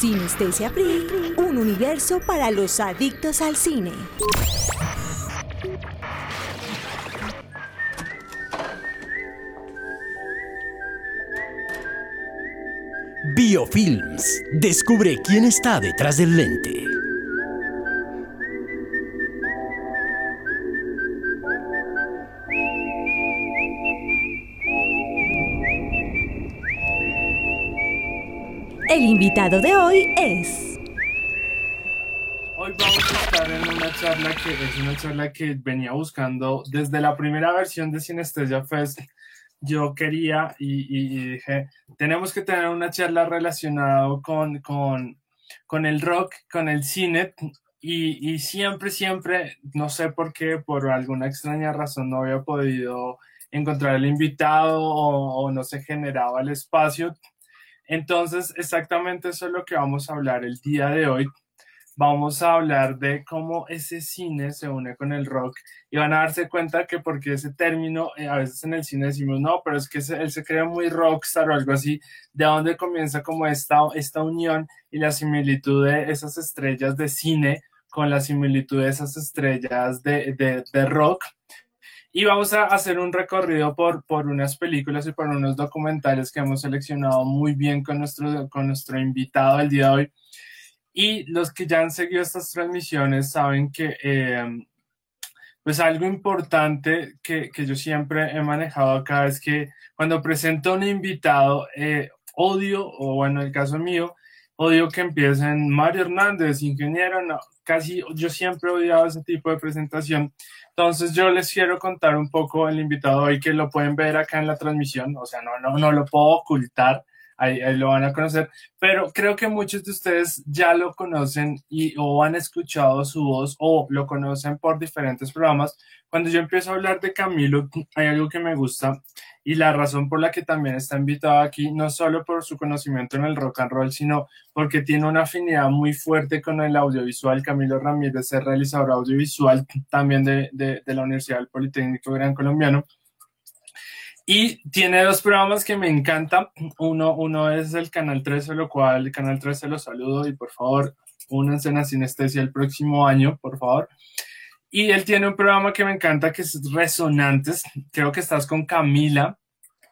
Sinestesia Free, un universo para los adictos al cine. Biofilms. Descubre quién está detrás del lente. Invitado de hoy es... Hoy vamos a estar en una charla que es una charla que venía buscando desde la primera versión de Sinestesia Fest. Yo quería y, y dije, tenemos que tener una charla relacionada con, con, con el rock, con el cine. Y, y, siempre, siempre, no sé por qué, por alguna extraña razón no había podido encontrar el invitado o no se generaba el espacio. Entonces, exactamente eso es lo que vamos a hablar el día de hoy. Vamos a hablar de cómo ese cine se une con el rock y van a darse cuenta que porque ese término, eh, a veces en el cine decimos, no, pero es que se, él se cree muy rockstar o algo así, de dónde comienza como esta, esta unión y la similitud de esas estrellas de cine con la similitud de esas estrellas de, de, de rock. Y vamos a hacer un recorrido por, por unas películas y por unos documentales que hemos seleccionado muy bien con nuestro, con nuestro invitado el día de hoy. Y los que ya han seguido estas transmisiones saben que, eh, pues algo importante que, que, yo siempre he manejado acá es que cuando presento a un invitado, eh, odio, o bueno, en el caso mío, odio que empiecen Mario Hernández, ingeniero, no, casi yo siempre he odiado ese tipo de presentación. Entonces yo les quiero contar un poco el invitado hoy que lo pueden ver acá en la transmisión, o sea, no, no, no lo puedo ocultar, ahí, ahí, lo van a conocer, pero creo que muchos de ustedes ya lo conocen y o han escuchado su voz o lo conocen por diferentes programas. Cuando yo empiezo a hablar de Camilo, hay algo que me gusta y la razón por la que también está invitado aquí, no solo por su conocimiento en el rock and roll, sino porque tiene una afinidad muy fuerte con el audiovisual. Camilo Ramírez es realizador audiovisual también de, de, de la Universidad del Politécnico Gran Colombiano. Y tiene dos programas que me encantan. Uno, uno es el Canal 13, lo cual el Canal 13 lo saludo y por favor, únanse a Sinestesia el próximo año, por favor. Y él tiene un programa que me encanta que es Resonantes. Creo que estás con Camila.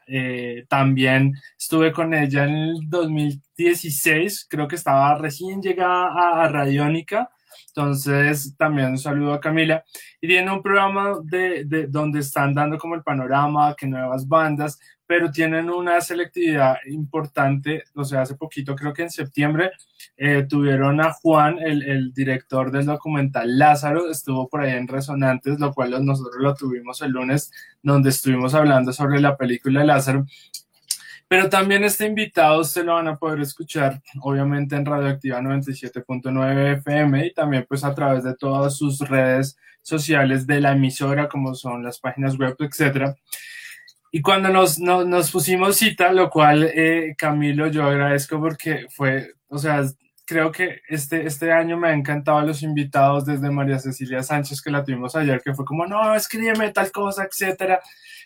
Eh, también estuve con ella en el 2016. Creo que estaba recién llegada a, a Radiónica. Entonces, también un saludo a Camila. Y tiene un programa de, de, donde están dando como el panorama, que nuevas bandas, pero tienen una selectividad importante. O sea, hace poquito, creo que en septiembre, eh, tuvieron a Juan, el, el, director del documental Lázaro, estuvo por ahí en Resonantes, lo cual nosotros lo tuvimos el lunes, donde estuvimos hablando sobre la película Lázaro. Pero también este invitado se lo van a poder escuchar, obviamente, en Radioactiva 97.9 FM y también pues a través de todas sus redes sociales de la emisora, como son las páginas web, etcétera. Y cuando nos, nos, pusimos cita, lo cual, eh, Camilo, yo agradezco porque fue, o sea, creo que este, este año me ha encantado los invitados desde María Cecilia Sánchez, que la tuvimos ayer, que fue como, no, escríbeme tal cosa, etcétera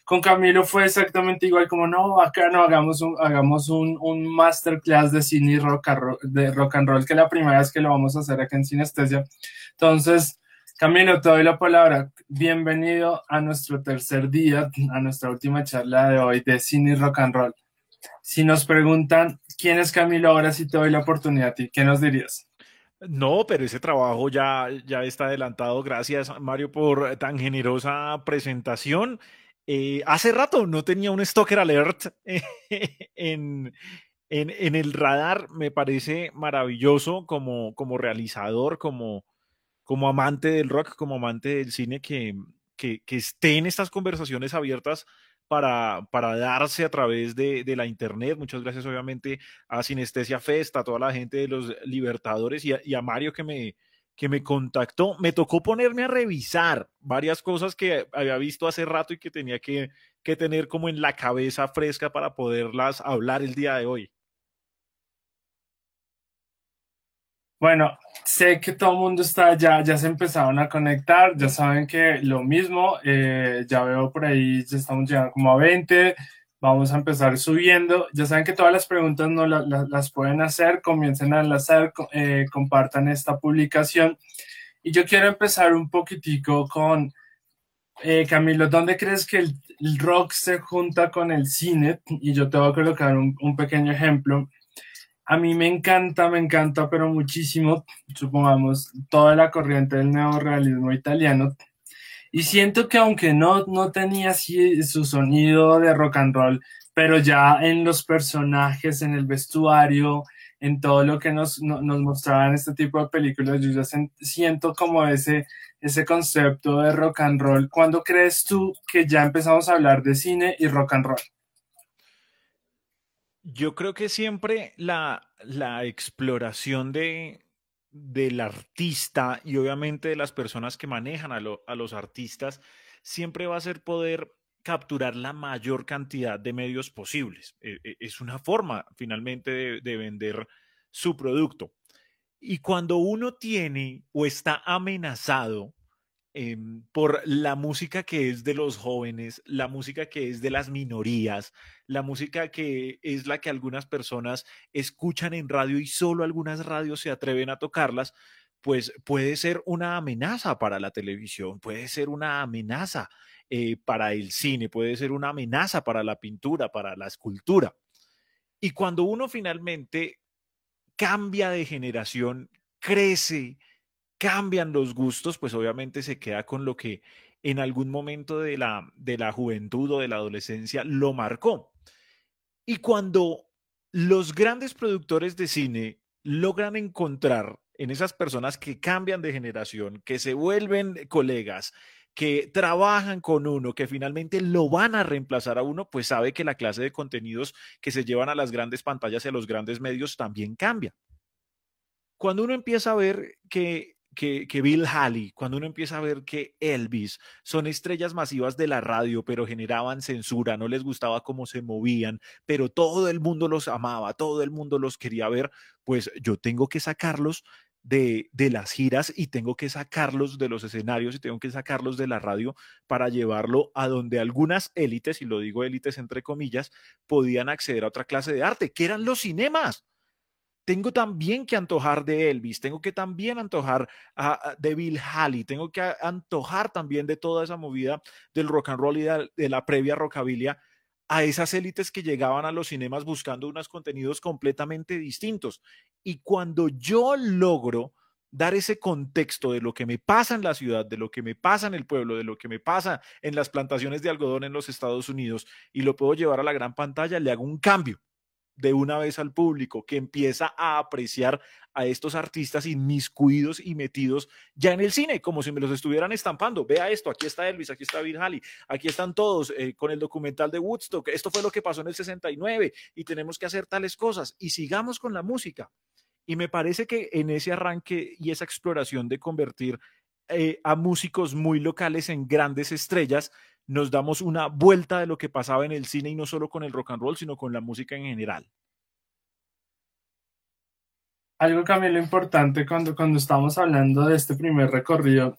con Camilo fue exactamente igual como no, acá no hagamos un, hagamos un, un masterclass de cine y rock, de rock and roll, que es la primera vez que lo vamos a hacer acá en Sinestesia. Entonces, Camilo, te doy la palabra. Bienvenido a nuestro tercer día, a nuestra última charla de hoy de cine y rock and roll. Si nos preguntan quién es Camilo ahora, si te doy la oportunidad a ti, ¿qué nos dirías? No, pero ese trabajo ya, ya está adelantado. Gracias, Mario, por tan generosa presentación. Eh, hace rato no tenía un Stalker Alert en, en, el radar. Me parece maravilloso como, como realizador, como, como amante del rock, como amante del cine, que, que, esté en estas conversaciones abiertas para, para darse a través de, de, la internet. Muchas gracias, obviamente, a Sinestesia Festa, a toda la gente de los Libertadores y a Mario que me, que me contactó, me tocó ponerme a revisar varias cosas que había visto hace rato y que tenía que, que, tener como en la cabeza fresca para poderlas hablar el día de hoy. Bueno, sé que todo el mundo está ya, ya se empezaron a conectar, ya saben que lo mismo, eh, ya veo por ahí, ya estamos llegando como a 20, Vamos a empezar subiendo. Ya saben que todas las preguntas no las pueden hacer, comiencen a enlazar, eh, compartan esta publicación. Y yo quiero empezar un poquitico con, eh, Camilo, ¿dónde crees que el, rock se junta con el cine? Y yo te voy a colocar un, un pequeño ejemplo. A mí me encanta, me encanta, pero muchísimo, supongamos, toda la corriente del neorealismo italiano y siento que aunque no, no tenía así su sonido de rock and roll, pero ya en los personajes, en el vestuario, en todo lo que nos, nos mostraban este tipo de películas, yo ya siento como ese, ese concepto de rock and roll. ¿Cuándo crees tú que ya empezamos a hablar de cine y rock and roll? Yo creo que siempre la, la exploración de, del artista y obviamente de las personas que manejan a, los artistas siempre va a ser poder capturar la mayor cantidad de medios posibles. E, e, es una forma finalmente de vender su producto. Y cuando uno tiene o está amenazado Em, por la música que es de los jóvenes, la música que es de las minorías, la música que es la que algunas personas escuchan en radio y solo algunas radios se atreven a tocarlas, pues puede ser una amenaza para la televisión, puede ser una amenaza eh, para el cine, puede ser una amenaza para la pintura, para la escultura. Y cuando uno finalmente cambia de generación, crece, cambian los gustos, pues obviamente se queda con lo que en algún momento de la, de la juventud o de la adolescencia lo marcó. Y cuando los grandes productores de cine logran encontrar en esas personas que cambian de generación, que se vuelven colegas, que trabajan con uno, que finalmente lo van a reemplazar a uno, pues sabe que la clase de contenidos que se llevan a las grandes pantallas y a los grandes medios también cambia. Cuando uno empieza a ver que que, Bill Haley, cuando uno empieza a ver que Elvis son estrellas masivas de la radio, pero generaban censura, no les gustaba cómo se movían, pero todo el mundo los amaba, todo el mundo los quería ver, pues yo tengo que sacarlos de, de, las giras y tengo que sacarlos de los escenarios y tengo que sacarlos de la radio para llevarlo a donde algunas élites, y lo digo élites entre comillas, podían acceder a otra clase de arte, que eran los cinemas tengo también que antojar de Elvis, tengo que también antojar de Bill Haley, tengo que antojar también de toda esa movida del rock and roll y de, la previa rockabilia a esas élites que llegaban a los cinemas buscando unos contenidos completamente distintos. Y cuando yo logro dar ese contexto de lo que me pasa en la ciudad, de lo que me pasa en el pueblo, de lo que me pasa en las plantaciones de algodón en los Estados Unidos y lo puedo llevar a la gran pantalla, le hago un cambio de una vez al público, que empieza a apreciar a estos artistas inmiscuidos y metidos ya en el cine, como si me los estuvieran estampando. Vea esto, aquí está Elvis, aquí está Bill Haley, aquí están todos eh, con el documental de Woodstock. Esto fue lo que pasó en el 69 y tenemos que hacer tales cosas. Y sigamos con la música. Y me parece que en ese arranque y esa exploración de convertir eh, a músicos muy locales en grandes estrellas, nos damos una vuelta de lo que pasaba en el cine y no solo con el rock and roll, sino con la música en general. Algo mí lo importante cuando, cuando estamos hablando de este primer recorrido,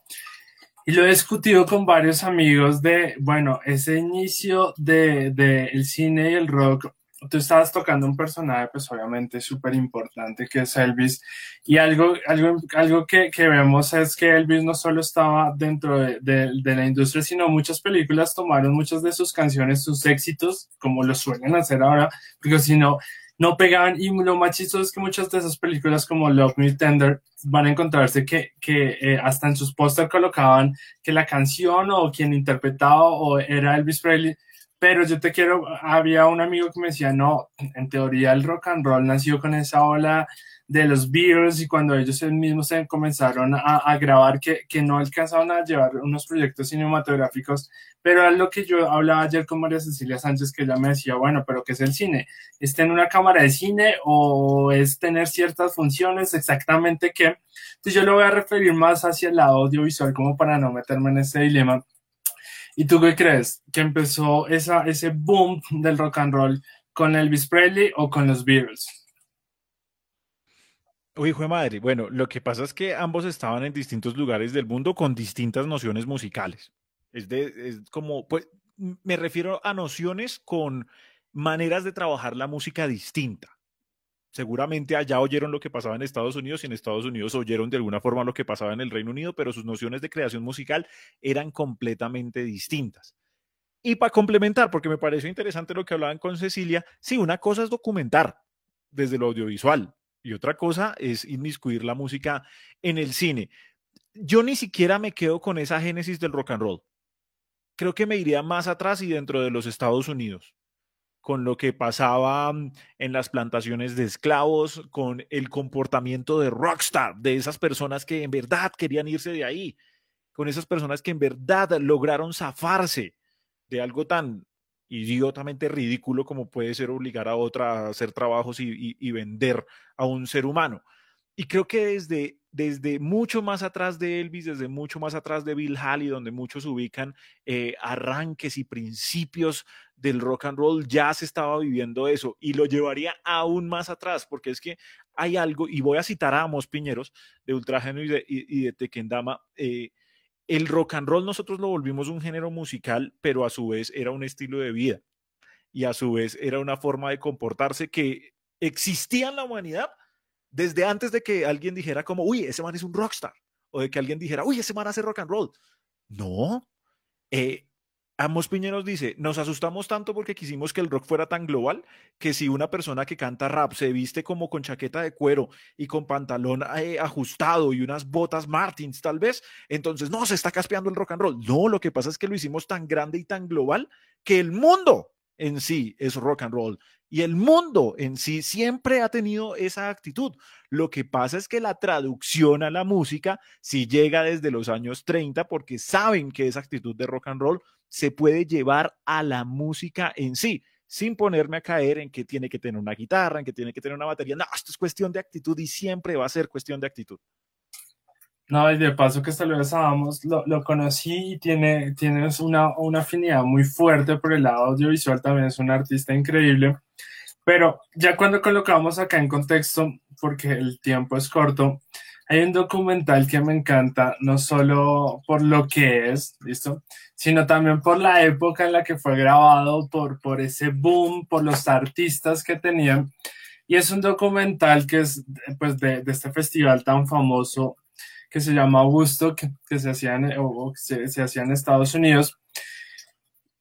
y lo he discutido con varios amigos de, bueno, ese inicio del de, el cine y el rock tú estabas tocando un personaje, pues obviamente súper importante, que es Elvis. Y algo, algo, algo que, que, vemos es que Elvis no solo estaba dentro de, la industria, sino muchas películas tomaron muchas de sus canciones, sus éxitos, como lo suelen hacer ahora, porque si no, no pegaban. Y lo más chistoso es que muchas de esas películas, como Love Me Tender, van a encontrarse que, que eh, hasta en sus póster colocaban que la canción o quien interpretaba o era Elvis Presley pero yo te quiero, había un amigo que me decía, no, en teoría el rock and roll nació con esa ola de los Beatles y cuando ellos mismos comenzaron a, grabar que, que, no alcanzaban a llevar unos proyectos cinematográficos, pero era lo que yo hablaba ayer con María Cecilia Sánchez, que ella me decía, bueno, pero ¿qué es el cine? ¿Es tener una cámara de cine o es tener ciertas funciones? Exactamente qué. Entonces yo lo voy a referir más hacia el audiovisual como para no meterme en ese dilema ¿Y tú qué crees? ¿Que empezó ese boom del rock and roll con Elvis Presley o con los Beatles? Uy, hijo de madre. Bueno, lo que pasa es que ambos estaban en distintos lugares del mundo con distintas nociones musicales. Es, de, es como, pues, me refiero a nociones con maneras de trabajar la música distinta. Seguramente allá oyeron lo que pasaba en Estados Unidos y en Estados Unidos oyeron de alguna forma lo que pasaba en el Reino Unido, pero sus nociones de creación musical eran completamente distintas. Y para complementar, porque me pareció interesante lo que hablaban con Cecilia, sí, una cosa es documentar desde lo audiovisual y otra cosa es inmiscuir la música en el cine. Yo ni siquiera me quedo con esa génesis del rock and roll. Creo que me iría más atrás y dentro de los Estados Unidos con lo que pasaba mm, en las plantaciones de esclavos, con el comportamiento de rockstar, de esas personas que en verdad querían irse de ahí, con esas personas que en verdad lograron zafarse de algo tan idiotamente ridículo como puede ser obligar a otra a hacer trabajos y, y vender a un ser humano. Y creo que desde, desde mucho más atrás de Elvis, desde mucho más atrás de Bill Haley, donde muchos ubican eh, arranques y principios del rock and roll, ya se estaba viviendo eso. Y lo llevaría aún más atrás, porque es que hay algo, y voy a citar a Amos Piñeros de Ultrageno y de, y, de Tequendama. Eh, el rock and roll nosotros lo volvimos un género musical, pero a su vez era un estilo de vida y a su vez era una forma de comportarse que existía en la humanidad, desde antes de que alguien dijera como, uy, ese man es un rockstar, o de que alguien dijera, uy, ese man hace rock and roll. No. Eh, Amos Piñeros dice, nos asustamos tanto porque quisimos que el rock fuera tan global que si una persona que canta rap se viste como con chaqueta de cuero y con pantalón eh, ajustado y unas botas Martins tal vez, entonces no, se está caspeando el rock and roll. No, lo que pasa es que lo hicimos tan grande y tan global que el mundo en sí es rock and roll y el mundo en sí siempre ha tenido esa actitud. Lo que pasa es que la traducción a la música sí llega desde los años 30 porque saben que esa actitud de rock and roll se puede llevar a la música en sí sin ponerme a caer en que tiene que tener una guitarra, en que tiene que tener una batería. No, esto es cuestión de actitud y siempre va a ser cuestión de actitud. No, y de paso que hasta lo lo, lo conocí y tiene, tienes una, una afinidad muy fuerte por el lado audiovisual, también es un artista increíble. Pero ya cuando colocamos acá en contexto, porque el tiempo es corto, hay un documental que me encanta, no solo por lo que es, ¿listo? Sino también por la época en la que fue grabado, por, por ese boom, por los artistas que tenían. Y es un documental que es pues, de, de este festival tan famoso que se llama Woodstock, que, se, hacía en, o, se, se hacía en Estados Unidos.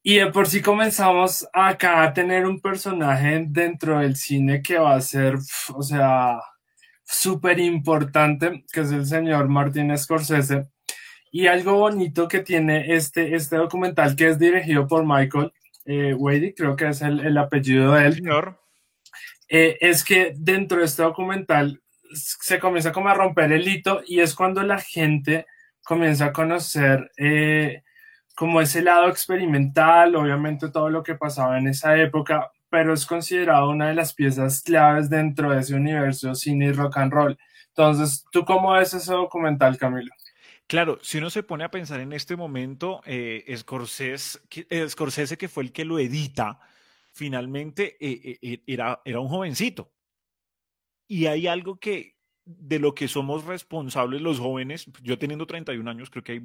Y de por sí comenzamos acá a tener un personaje dentro del cine que va a ser, o sea, súper importante, que es el señor Martin Scorsese. Y algo bonito que tiene este, este documental, que es dirigido por Michael eh, Wady, creo que es el, el apellido de él. Señor. Eh, es que dentro de este documental se comienza como a romper el hito y es cuando la gente comienza a conocer eh, como ese lado experimental, obviamente todo lo que pasaba en esa época, pero es considerado una de las piezas claves dentro de ese universo cine y rock and roll. Entonces, ¿tú cómo ves ese documental, Camilo? Claro, si uno se pone a pensar en este momento, eh, Scorsese, eh, Scorsese, que fue el que lo edita, finalmente era, era un jovencito, y hay algo que de lo que somos responsables los jóvenes, yo teniendo 31 años, creo que hay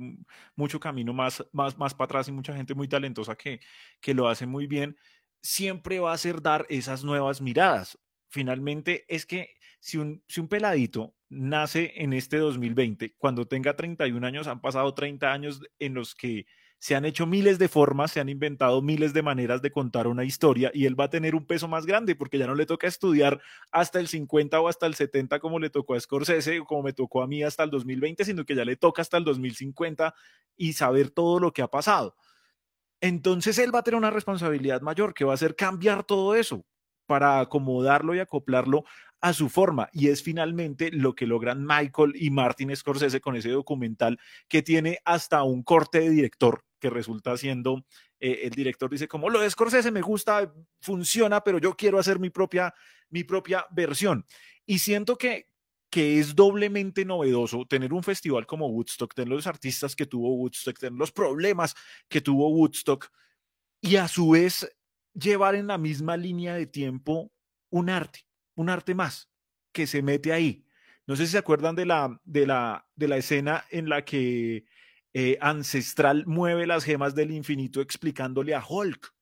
mucho camino más, más, más para atrás y mucha gente muy talentosa que, que lo hace muy bien, siempre va a ser dar esas nuevas miradas. Finalmente es que si un, si un peladito nace en este 2020, cuando tenga 31 años, han pasado 30 años en los que se han hecho miles de formas, se han inventado miles de maneras de contar una historia y él va a tener un peso más grande porque ya no le toca estudiar hasta el 50 o hasta el 70 como le tocó a Scorsese o como me tocó a mí hasta el 2020, sino que ya le toca hasta el 2050 y saber todo lo que ha pasado. Entonces él va a tener una responsabilidad mayor que va a ser cambiar todo eso para acomodarlo y acoplarlo a su forma. Y es finalmente lo que logran Michael y Martin Scorsese con ese documental que tiene hasta un corte de director que resulta siendo, eh, el director dice como lo de Scorsese me gusta, funciona, pero yo quiero hacer mi propia, mi propia versión. Y siento que, que es doblemente novedoso tener un festival como Woodstock, tener los artistas que tuvo Woodstock, tener los problemas que tuvo Woodstock y a su vez llevar en la misma línea de tiempo un arte, un arte más que se mete ahí. No sé si se acuerdan de la, de la, de la escena en la que eh, Ancestral mueve las gemas del infinito explicándole a Hulk.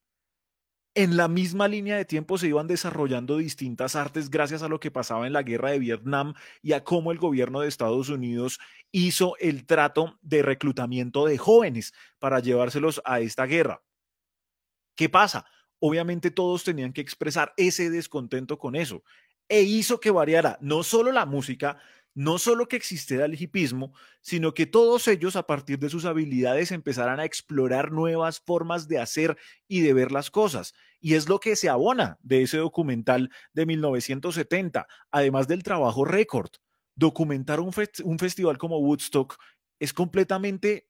en la misma línea de tiempo se iban desarrollando distintas artes gracias a lo que pasaba en la guerra de Vietnam y a cómo el gobierno de Estados Unidos hizo el trato de reclutamiento de jóvenes para llevárselos a esta guerra. ¿Qué pasa? Obviamente todos tenían que expresar ese descontento con eso e hizo que variara no solo la música, no solo que existiera el hipismo, sino que todos ellos a partir de sus habilidades empezaran a explorar nuevas formas de hacer y de ver las cosas. Y es lo que se abona de ese documental de 1970, además del trabajo récord. Documentar un, un festival como Woodstock es completamente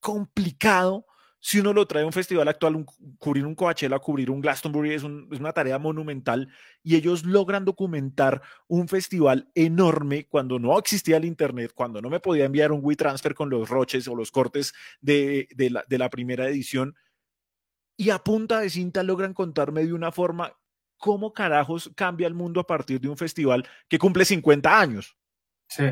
complicado si uno lo trae a un festival actual, cubrir un Coachella, cubrir un Glastonbury es, una tarea monumental y ellos logran documentar un festival enorme cuando no existía el Internet, cuando no me podía enviar un WeTransfer con los roches o los cortes de, la, de la primera edición. Y a punta de cinta logran contarme de una forma cómo carajos cambia el mundo a partir de un festival que cumple 50 años. Sí.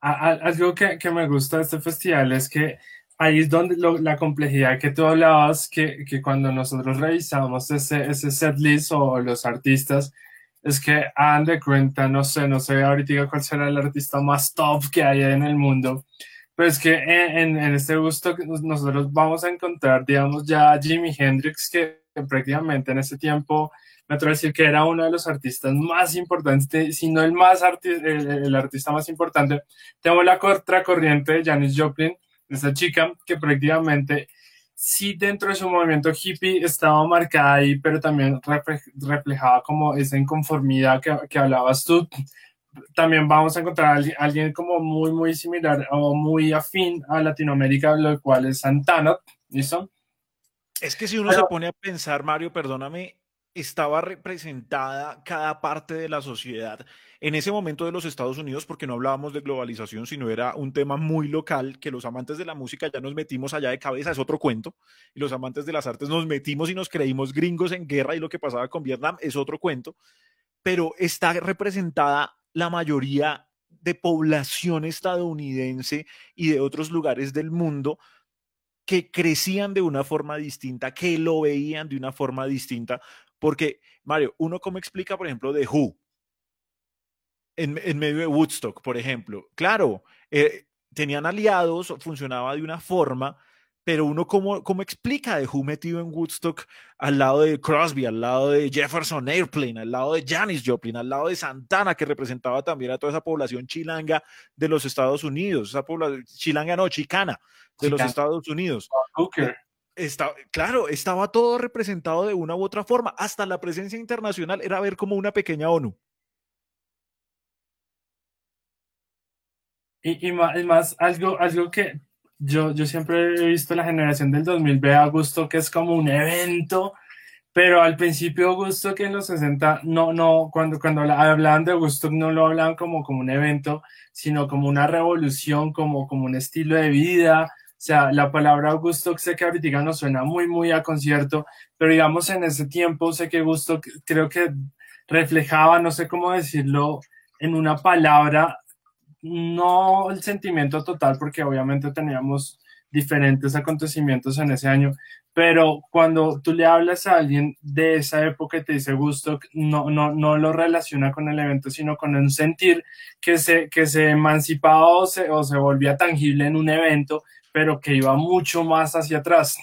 Algo que me gusta de este festival es que ahí es donde la complejidad que tú hablabas, que, que cuando nosotros revisamos ese, ese set list o los artistas, es que hagan de cuenta, no sé, no sé ahorita cuál será el artista más top que hay en el mundo, pero es que en, en este gusto nosotros vamos a encontrar, digamos, ya Jimi Hendrix, que prácticamente en ese tiempo, me atrevo a decir que era uno de los artistas más importantes, si no el más el, el, artista más importante. Tenemos la contracorriente de Janis Joplin, esa chica que prácticamente sí dentro de su movimiento hippie estaba marcada ahí, pero también reflejaba como esa inconformidad que, que hablabas tú. También vamos a encontrar a alguien como muy, muy similar o muy afín a Latinoamérica, lo cual es Santana, ¿listo? Es que si uno se pone a pensar, Mario, perdóname, estaba representada cada parte de la sociedad en ese momento de los Estados Unidos, porque no hablábamos de globalización, sino era un tema muy local, que los amantes de la música ya nos metimos allá de cabeza, es otro cuento, y los amantes de las artes nos metimos y nos creímos gringos en guerra y lo que pasaba con Vietnam es otro cuento, pero está representada la mayoría de población estadounidense y de otros lugares del mundo que crecían de una forma distinta, que lo veían de una forma distinta, porque, Mario, uno cómo explica, por ejemplo, de Who, en, medio de Woodstock, por ejemplo. Claro, eh, tenían aliados, funcionaba de una forma, pero uno cómo, cómo explica de Who metido en Woodstock al lado de Crosby, al lado de Jefferson Airplane, al lado de Janis Joplin, al lado de Santana, que representaba también a toda esa población chilanga de los Estados Unidos, esa población, chilanga no, chicana de los Estados Unidos. Está, claro, estaba todo representado de una u otra forma. Hasta la presencia internacional era ver como una pequeña ONU. Y, y más, algo, algo que yo, yo siempre he visto la generación del 2000 ve a gusto que es como un evento, pero al principio gusto que en los 60 no, no, cuando, cuando hablaban de gusto no lo hablaban como, como un evento, sino como una revolución, como, como un estilo de vida. O sea, la palabra gusto sé que ahorita nos suena muy, muy a concierto, pero digamos en ese tiempo sé que gusto creo que reflejaba, no sé cómo decirlo, en una palabra no el sentimiento total, porque obviamente teníamos diferentes acontecimientos en ese año, pero cuando tú le hablas a alguien de esa época y te dice gusto, no, no, no lo relaciona con el evento, sino con un sentir que se, que se emancipaba o se, se volvía tangible en un evento, pero que iba mucho más hacia atrás.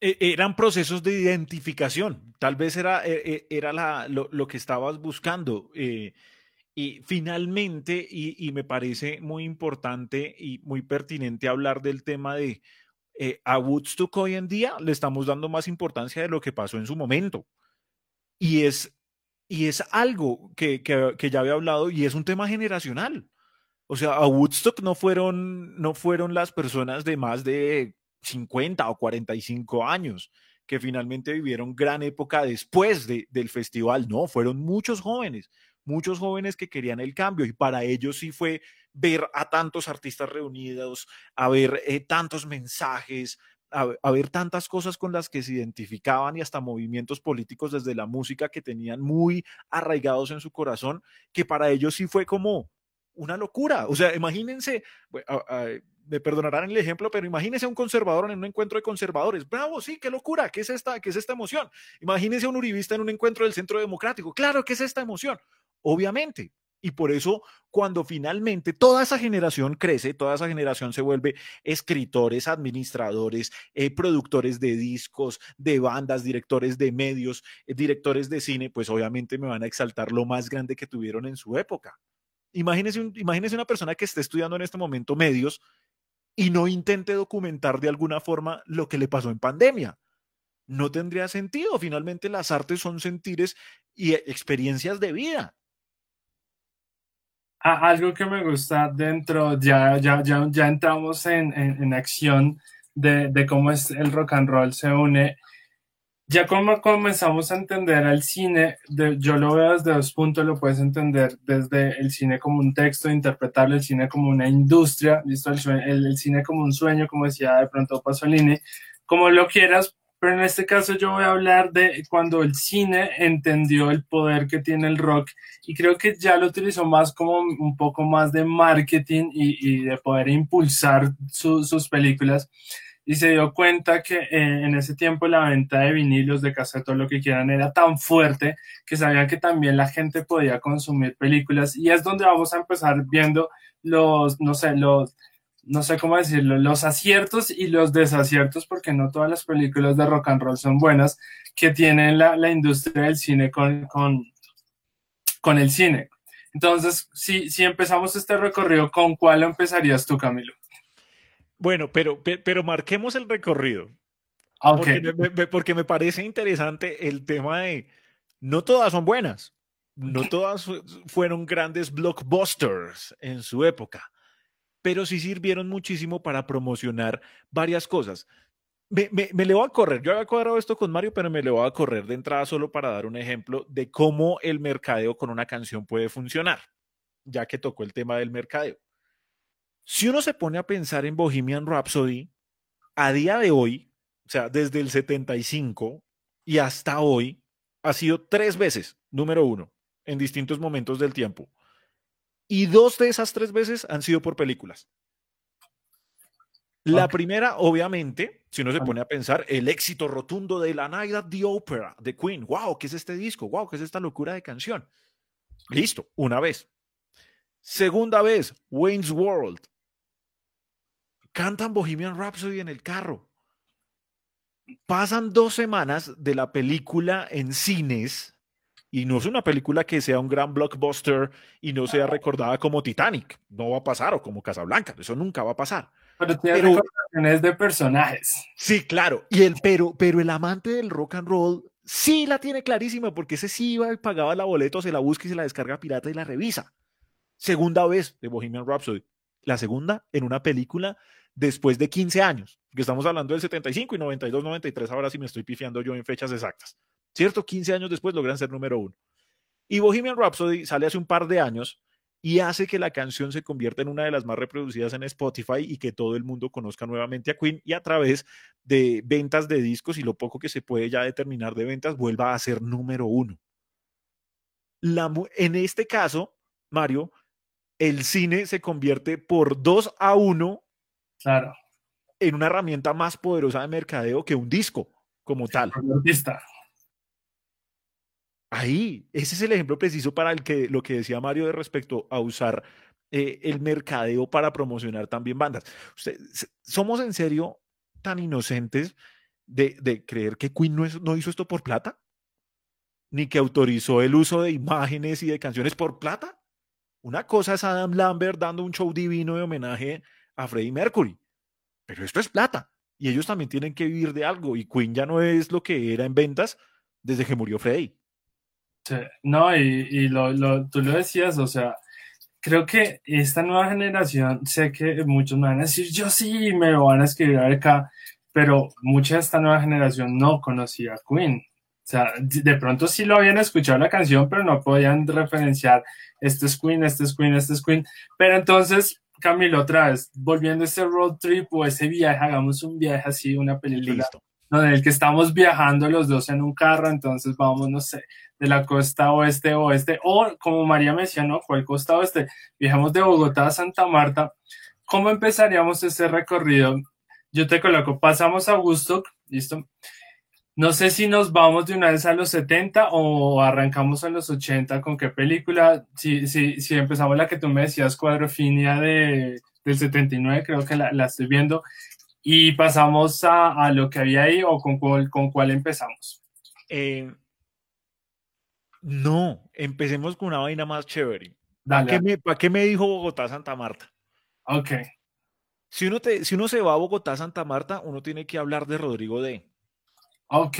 E, eran procesos de identificación, tal vez era, e, e, era la, lo, lo, que estabas buscando. Eh, y finalmente, y, me parece muy importante y muy pertinente hablar del tema de eh, a Woodstock hoy en día le estamos dando más importancia de lo que pasó en su momento. Y es, y es algo que, que, ya había hablado y es un tema generacional. O sea, a Woodstock no fueron, no fueron las personas de más de 50 o 45 años que finalmente vivieron gran época después de, del festival. No, fueron muchos jóvenes muchos jóvenes que querían el cambio y para ellos sí fue ver a tantos artistas reunidos, a ver eh, tantos mensajes, a, ver tantas cosas con las que se identificaban y hasta movimientos políticos desde la música que tenían muy arraigados en su corazón, que para ellos sí fue como una locura. O sea, imagínense, me perdonarán el ejemplo, pero imagínese a un conservador en un encuentro de conservadores. Bravo, sí, qué locura, ¿qué es esta, qué es esta emoción? Imagínese a un uribista en un encuentro del Centro Democrático. Claro, ¿qué es esta emoción? Obviamente, y por eso, cuando finalmente toda esa generación crece, toda esa generación se vuelve escritores, administradores, eh, productores de discos, de bandas, directores de medios, eh, directores de cine, pues obviamente me van a exaltar lo más grande que tuvieron en su época. Imagínese, un, imagínese una persona que esté estudiando en este momento medios y no intente documentar de alguna forma lo que le pasó en pandemia. No tendría sentido. Finalmente las artes son sentires y experiencias de vida algo que me gusta dentro, ya, ya, ya, ya entramos en, en, acción de, de, cómo es el rock and roll se une. Ya como comenzamos a entender al cine, de, yo lo veo desde dos puntos, lo puedes entender desde el cine como un texto, interpretarlo, el cine como una industria, ¿listo? El, el, cine como un sueño, como decía de pronto Pasolini, como lo quieras, pero en este caso yo voy a hablar de cuando el cine entendió el poder que tiene el rock y creo que ya lo utilizó más como un poco más de marketing y, de poder impulsar sus películas. Y se dio cuenta que eh, en ese tiempo la venta de vinilos, de cassette, todo lo que quieran, era tan fuerte que sabían que también la gente podía consumir películas. Y es donde vamos a empezar viendo los, no sé, los no sé cómo decirlo, los aciertos y los desaciertos, porque no todas las películas de rock and roll son buenas, que tiene la, la industria del cine con, con, con, el cine. Entonces, si, si empezamos este recorrido, ¿con cuál empezarías tú, Camilo? Bueno, pero, pero marquemos el recorrido. Ah, okay. Porque, me, porque me parece interesante el tema de no todas son buenas, no todas fueron grandes blockbusters en su época pero sí sirvieron muchísimo para promocionar varias cosas. Me, me, le voy a correr. Yo había cuadrado esto con Mario, pero me le voy a correr de entrada solo para dar un ejemplo de cómo el mercadeo con una canción puede funcionar, ya que tocó el tema del mercadeo. Si uno se pone a pensar en Bohemian Rhapsody, a día de hoy, o sea, desde el 75 y hasta hoy, ha sido tres veces número uno en distintos momentos del tiempo. Y dos de esas tres veces han sido por películas. La primera, obviamente, si uno se pone a pensar, el éxito rotundo de La Night at the Opera de Queen. ¡Wow! ¿Qué es este disco? ¡Wow! ¿Qué es esta locura de canción? Listo, una vez. Segunda vez, Wayne's World. Cantan Bohemian Rhapsody en el carro. Pasan dos semanas de la película en cines y no es una película que sea un gran blockbuster y no sea recordada como Titanic. No va a pasar, o como Casablanca. Eso nunca va a pasar. Pero tiene recordaciones de personajes. Sí, claro. Y el, pero, pero el amante del rock and roll sí la tiene clarísima, porque ese sí iba y pagaba la boleta, se la busca y se la descarga pirata y la revisa. Segunda vez de Bohemian Rhapsody. La segunda en una película después de 15 años, que estamos hablando del 75 y 92, 93, ahora sí me estoy pifiando yo en fechas exactas. ¿Cierto? 15 años después logran ser número uno. Y Bohemian Rhapsody sale hace un par de años y hace que la canción se convierta en una de las más reproducidas en Spotify y que todo el mundo conozca nuevamente a Queen y a través de ventas de discos y lo poco que se puede ya determinar de ventas vuelva a ser número uno. en este caso, Mario, el cine se convierte por 2 a 1 claro. en una herramienta más poderosa de mercadeo que un disco como tal. Ahí, ese es el ejemplo preciso para el que, lo que decía Mario de respecto a usar eh, el mercadeo para promocionar también bandas. ¿Somos en serio tan inocentes de, creer que Queen no, no hizo esto por plata? ¿Ni que autorizó el uso de imágenes y de canciones por plata? Una cosa es Adam Lambert dando un show divino de homenaje a Freddie Mercury, pero esto es plata y ellos también tienen que vivir de algo y Queen ya no es lo que era en ventas desde que murió Freddie no, y, lo, lo, tú lo decías, o sea, creo que esta nueva generación, sé que muchos me van a decir, yo sí, me lo van a escribir acá, pero mucha de esta nueva generación no conocía a Queen. O sea, de pronto sí lo habían escuchado la canción, pero no podían referenciar, este es Queen, este es Queen, este es Queen. Pero entonces, Camilo, otra vez, volviendo a ese road trip o ese viaje, hagamos un viaje así, una película. En el que estamos viajando los dos en un carro, entonces vamos, no sé, de la costa oeste oeste, o como María mencionó, ¿cuál costa oeste? Viajamos de Bogotá a Santa Marta ¿cómo empezaríamos este recorrido? Yo te coloco, pasamos a Woodstock, listo. No sé si nos vamos de una vez a los 70 o arrancamos a los 80, ¿con qué película? Si, si, si empezamos la que tú me decías, Cuadrofinia de, del 79, creo que la, la estoy viendo, y pasamos a, a, lo que había ahí o con, cuál, con cuál empezamos. Eh, no, empecemos con una vaina más chévere. Dale. ¿Para qué, me, ¿Para qué me dijo Bogotá Santa Marta? Ok. Si uno, te, si uno se va a Bogotá Santa Marta, uno tiene que hablar de Rodrigo D. Ok,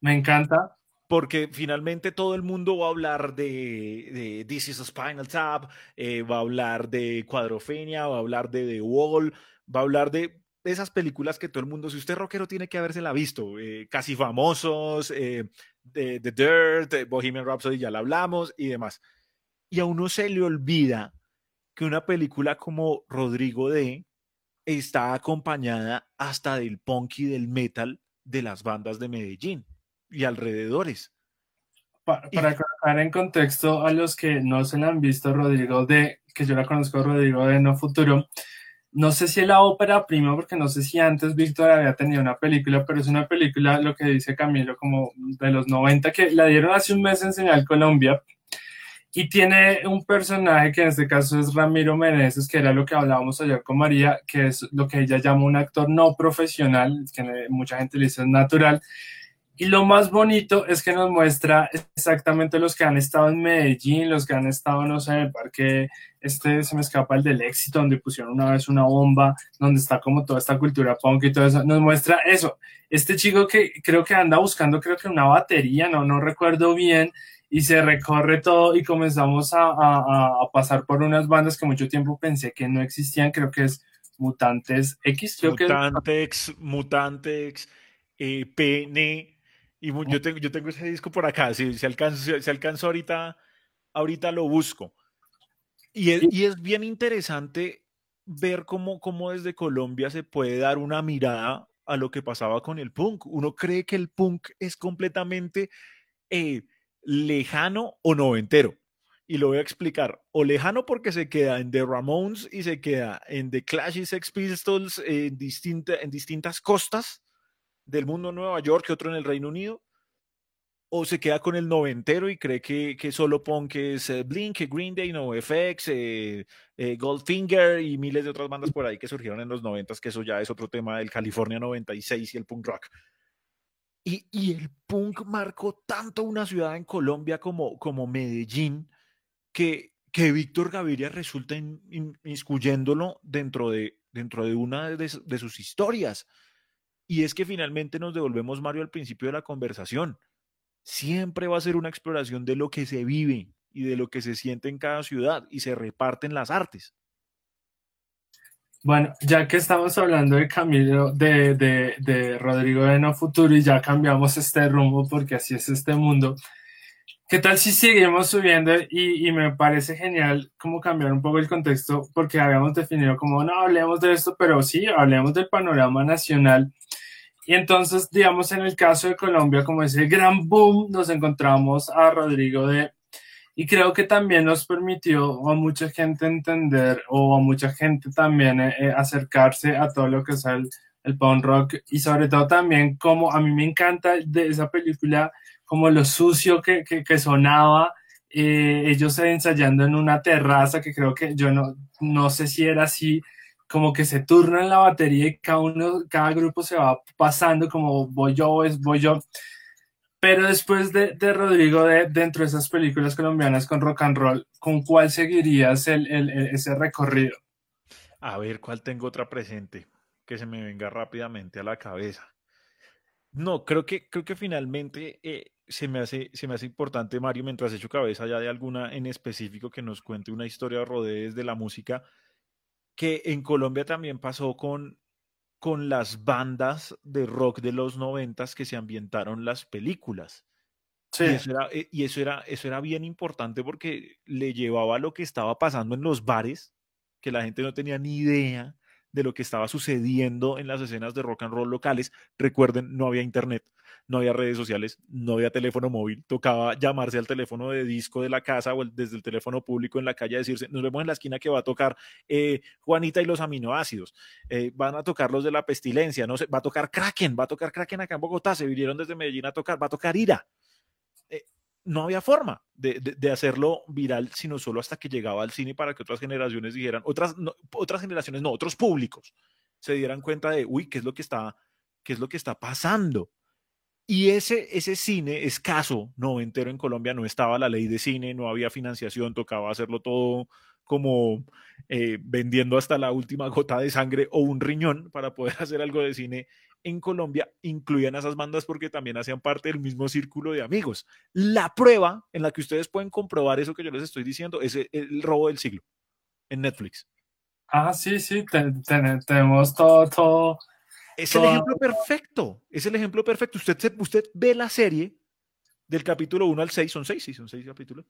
me encanta. Porque finalmente todo el mundo va a hablar de, de This is a Spinal Tap, eh, va a hablar de Cuadrofenia, va a hablar de The Wall, va a hablar de esas películas que todo el mundo, si usted es rockero, tiene que habérsela visto. Eh, casi famosos, eh, de, The Dirt, Bohemian Rhapsody, ya la hablamos y demás. Y a uno se le olvida que una película como Rodrigo D está acompañada hasta del punk y del metal de las bandas de Medellín y alrededores. Para, para colocar en contexto a los que no se la han visto, Rodrigo de, que yo la conozco, Rodrigo de No Futuro, no sé si es la ópera prima, porque no sé si antes Víctor había tenido una película, pero es una película, lo que dice Camilo, como de los 90, que la dieron hace un mes en Señal Colombia, y tiene un personaje que en este caso es Ramiro Meneses, que era lo que hablábamos ayer con María, que es lo que ella llama un actor no profesional, que mucha gente le dice es natural. Y lo más bonito es que nos muestra exactamente los que han estado en Medellín, los que han estado, no sé, en el parque, este se me escapa el del éxito, donde pusieron una vez una bomba, donde está como toda esta cultura punk y todo eso, nos muestra eso. Este chico que creo que anda buscando, creo que una batería, no, no recuerdo bien, y se recorre todo y comenzamos a, a, a, pasar por unas bandas que mucho tiempo pensé que no existían, creo que es Mutantes X, creo Mutantex, que... Mutantex, eh, PN, y yo tengo, yo tengo ese disco por acá, si, si, alcanzo, si alcanzo ahorita, ahorita lo busco. Y es, y es bien interesante ver cómo, cómo desde Colombia se puede dar una mirada a lo que pasaba con el punk. Uno cree que el punk es completamente... Eh, lejano o noventero. Y lo voy a explicar. O lejano porque se queda en The Ramones y se queda en The Clash y Sex Pistols en, distinta, en distintas costas del mundo Nueva York y otro en el Reino Unido. O se queda con el noventero y cree que, que solo punk es eh, Blink, Green Day, NoFX, eh, eh, Goldfinger y miles de otras bandas por ahí que surgieron en los noventas, que eso ya es otro tema del California 96 y el punk rock. Y, y, el punk marcó tanto una ciudad en Colombia como, como Medellín que, que Víctor Gaviria resulta inmiscuyéndolo dentro de, dentro de una de, sus historias. Y es que finalmente nos devolvemos, Mario, al principio de la conversación. Siempre va a ser una exploración de lo que se vive y de lo que se siente en cada ciudad y se reparten las artes. Bueno, ya que estamos hablando de Camilo, de, de, de Rodrigo de No Futuro y ya cambiamos este rumbo porque así es este mundo, ¿qué tal si seguimos subiendo? Y, y, me parece genial como cambiar un poco el contexto porque habíamos definido como no hablemos de esto, pero sí, hablemos del panorama nacional. Y entonces, digamos, en el caso de Colombia, como ese gran boom, nos encontramos a Rodrigo de y creo que también nos permitió a mucha gente entender o a mucha gente también eh, eh, acercarse a todo lo que es el, el punk rock y sobre todo también como a mí me encanta de esa película como lo sucio que, que, que sonaba eh, ellos ensayando en una terraza que creo que yo no, no sé si era así como que se turnan la batería y cada uno, cada grupo se va pasando como voy yo, es voy yo pero después de, de Rodrigo, de, dentro de esas películas colombianas con rock and roll, ¿con cuál seguirías el, el, ese recorrido? A ver, ¿cuál tengo otra presente? Que se me venga rápidamente a la cabeza. No, creo que, creo que finalmente eh, se, me hace, se me hace importante, Mario, mientras hecho cabeza ya de alguna en específico que nos cuente una historia de de la música, que en Colombia también pasó con con las bandas de rock de los noventas que se ambientaron las películas. Sí. Y, eso era, eh, y eso, era, eso era bien importante porque le llevaba lo que estaba pasando en los bares, que la gente no tenía ni idea de lo que estaba sucediendo en las escenas de rock and roll locales. Recuerden, no había internet, no había redes sociales, no había teléfono móvil, tocaba llamarse al teléfono de disco de la casa o desde el teléfono público en la calle a decirse, nos vemos en la esquina que va a tocar eh, Juanita y los aminoácidos, eh, van a tocar los de la pestilencia, no sé, va a tocar Kraken, va a tocar Kraken acá en Bogotá, se vinieron desde Medellín a tocar, va a tocar Ira. Eh, no había forma de, de, hacerlo viral, sino solo hasta que llegaba al cine para que otras generaciones dijeran, otras, otras generaciones no, otros públicos se dieran cuenta de, uy, ¿qué es lo que está, qué es lo que está pasando? Y ese, ese cine escaso, noventero en Colombia, no estaba la ley de cine, no había financiación, tocaba hacerlo todo como eh, vendiendo hasta la última gota de sangre o un riñón para poder hacer algo de cine en Colombia, incluían esas bandas porque también hacían parte del mismo círculo de amigos. La prueba en la que ustedes pueden comprobar eso que yo les estoy diciendo es el, robo del siglo en Netflix. Ah, sí, sí, tenemos todo, todo es el ejemplo perfecto, es el ejemplo perfecto. Usted, usted ve la serie del capítulo 1 al 6, son 6, sí, son 6 capítulos.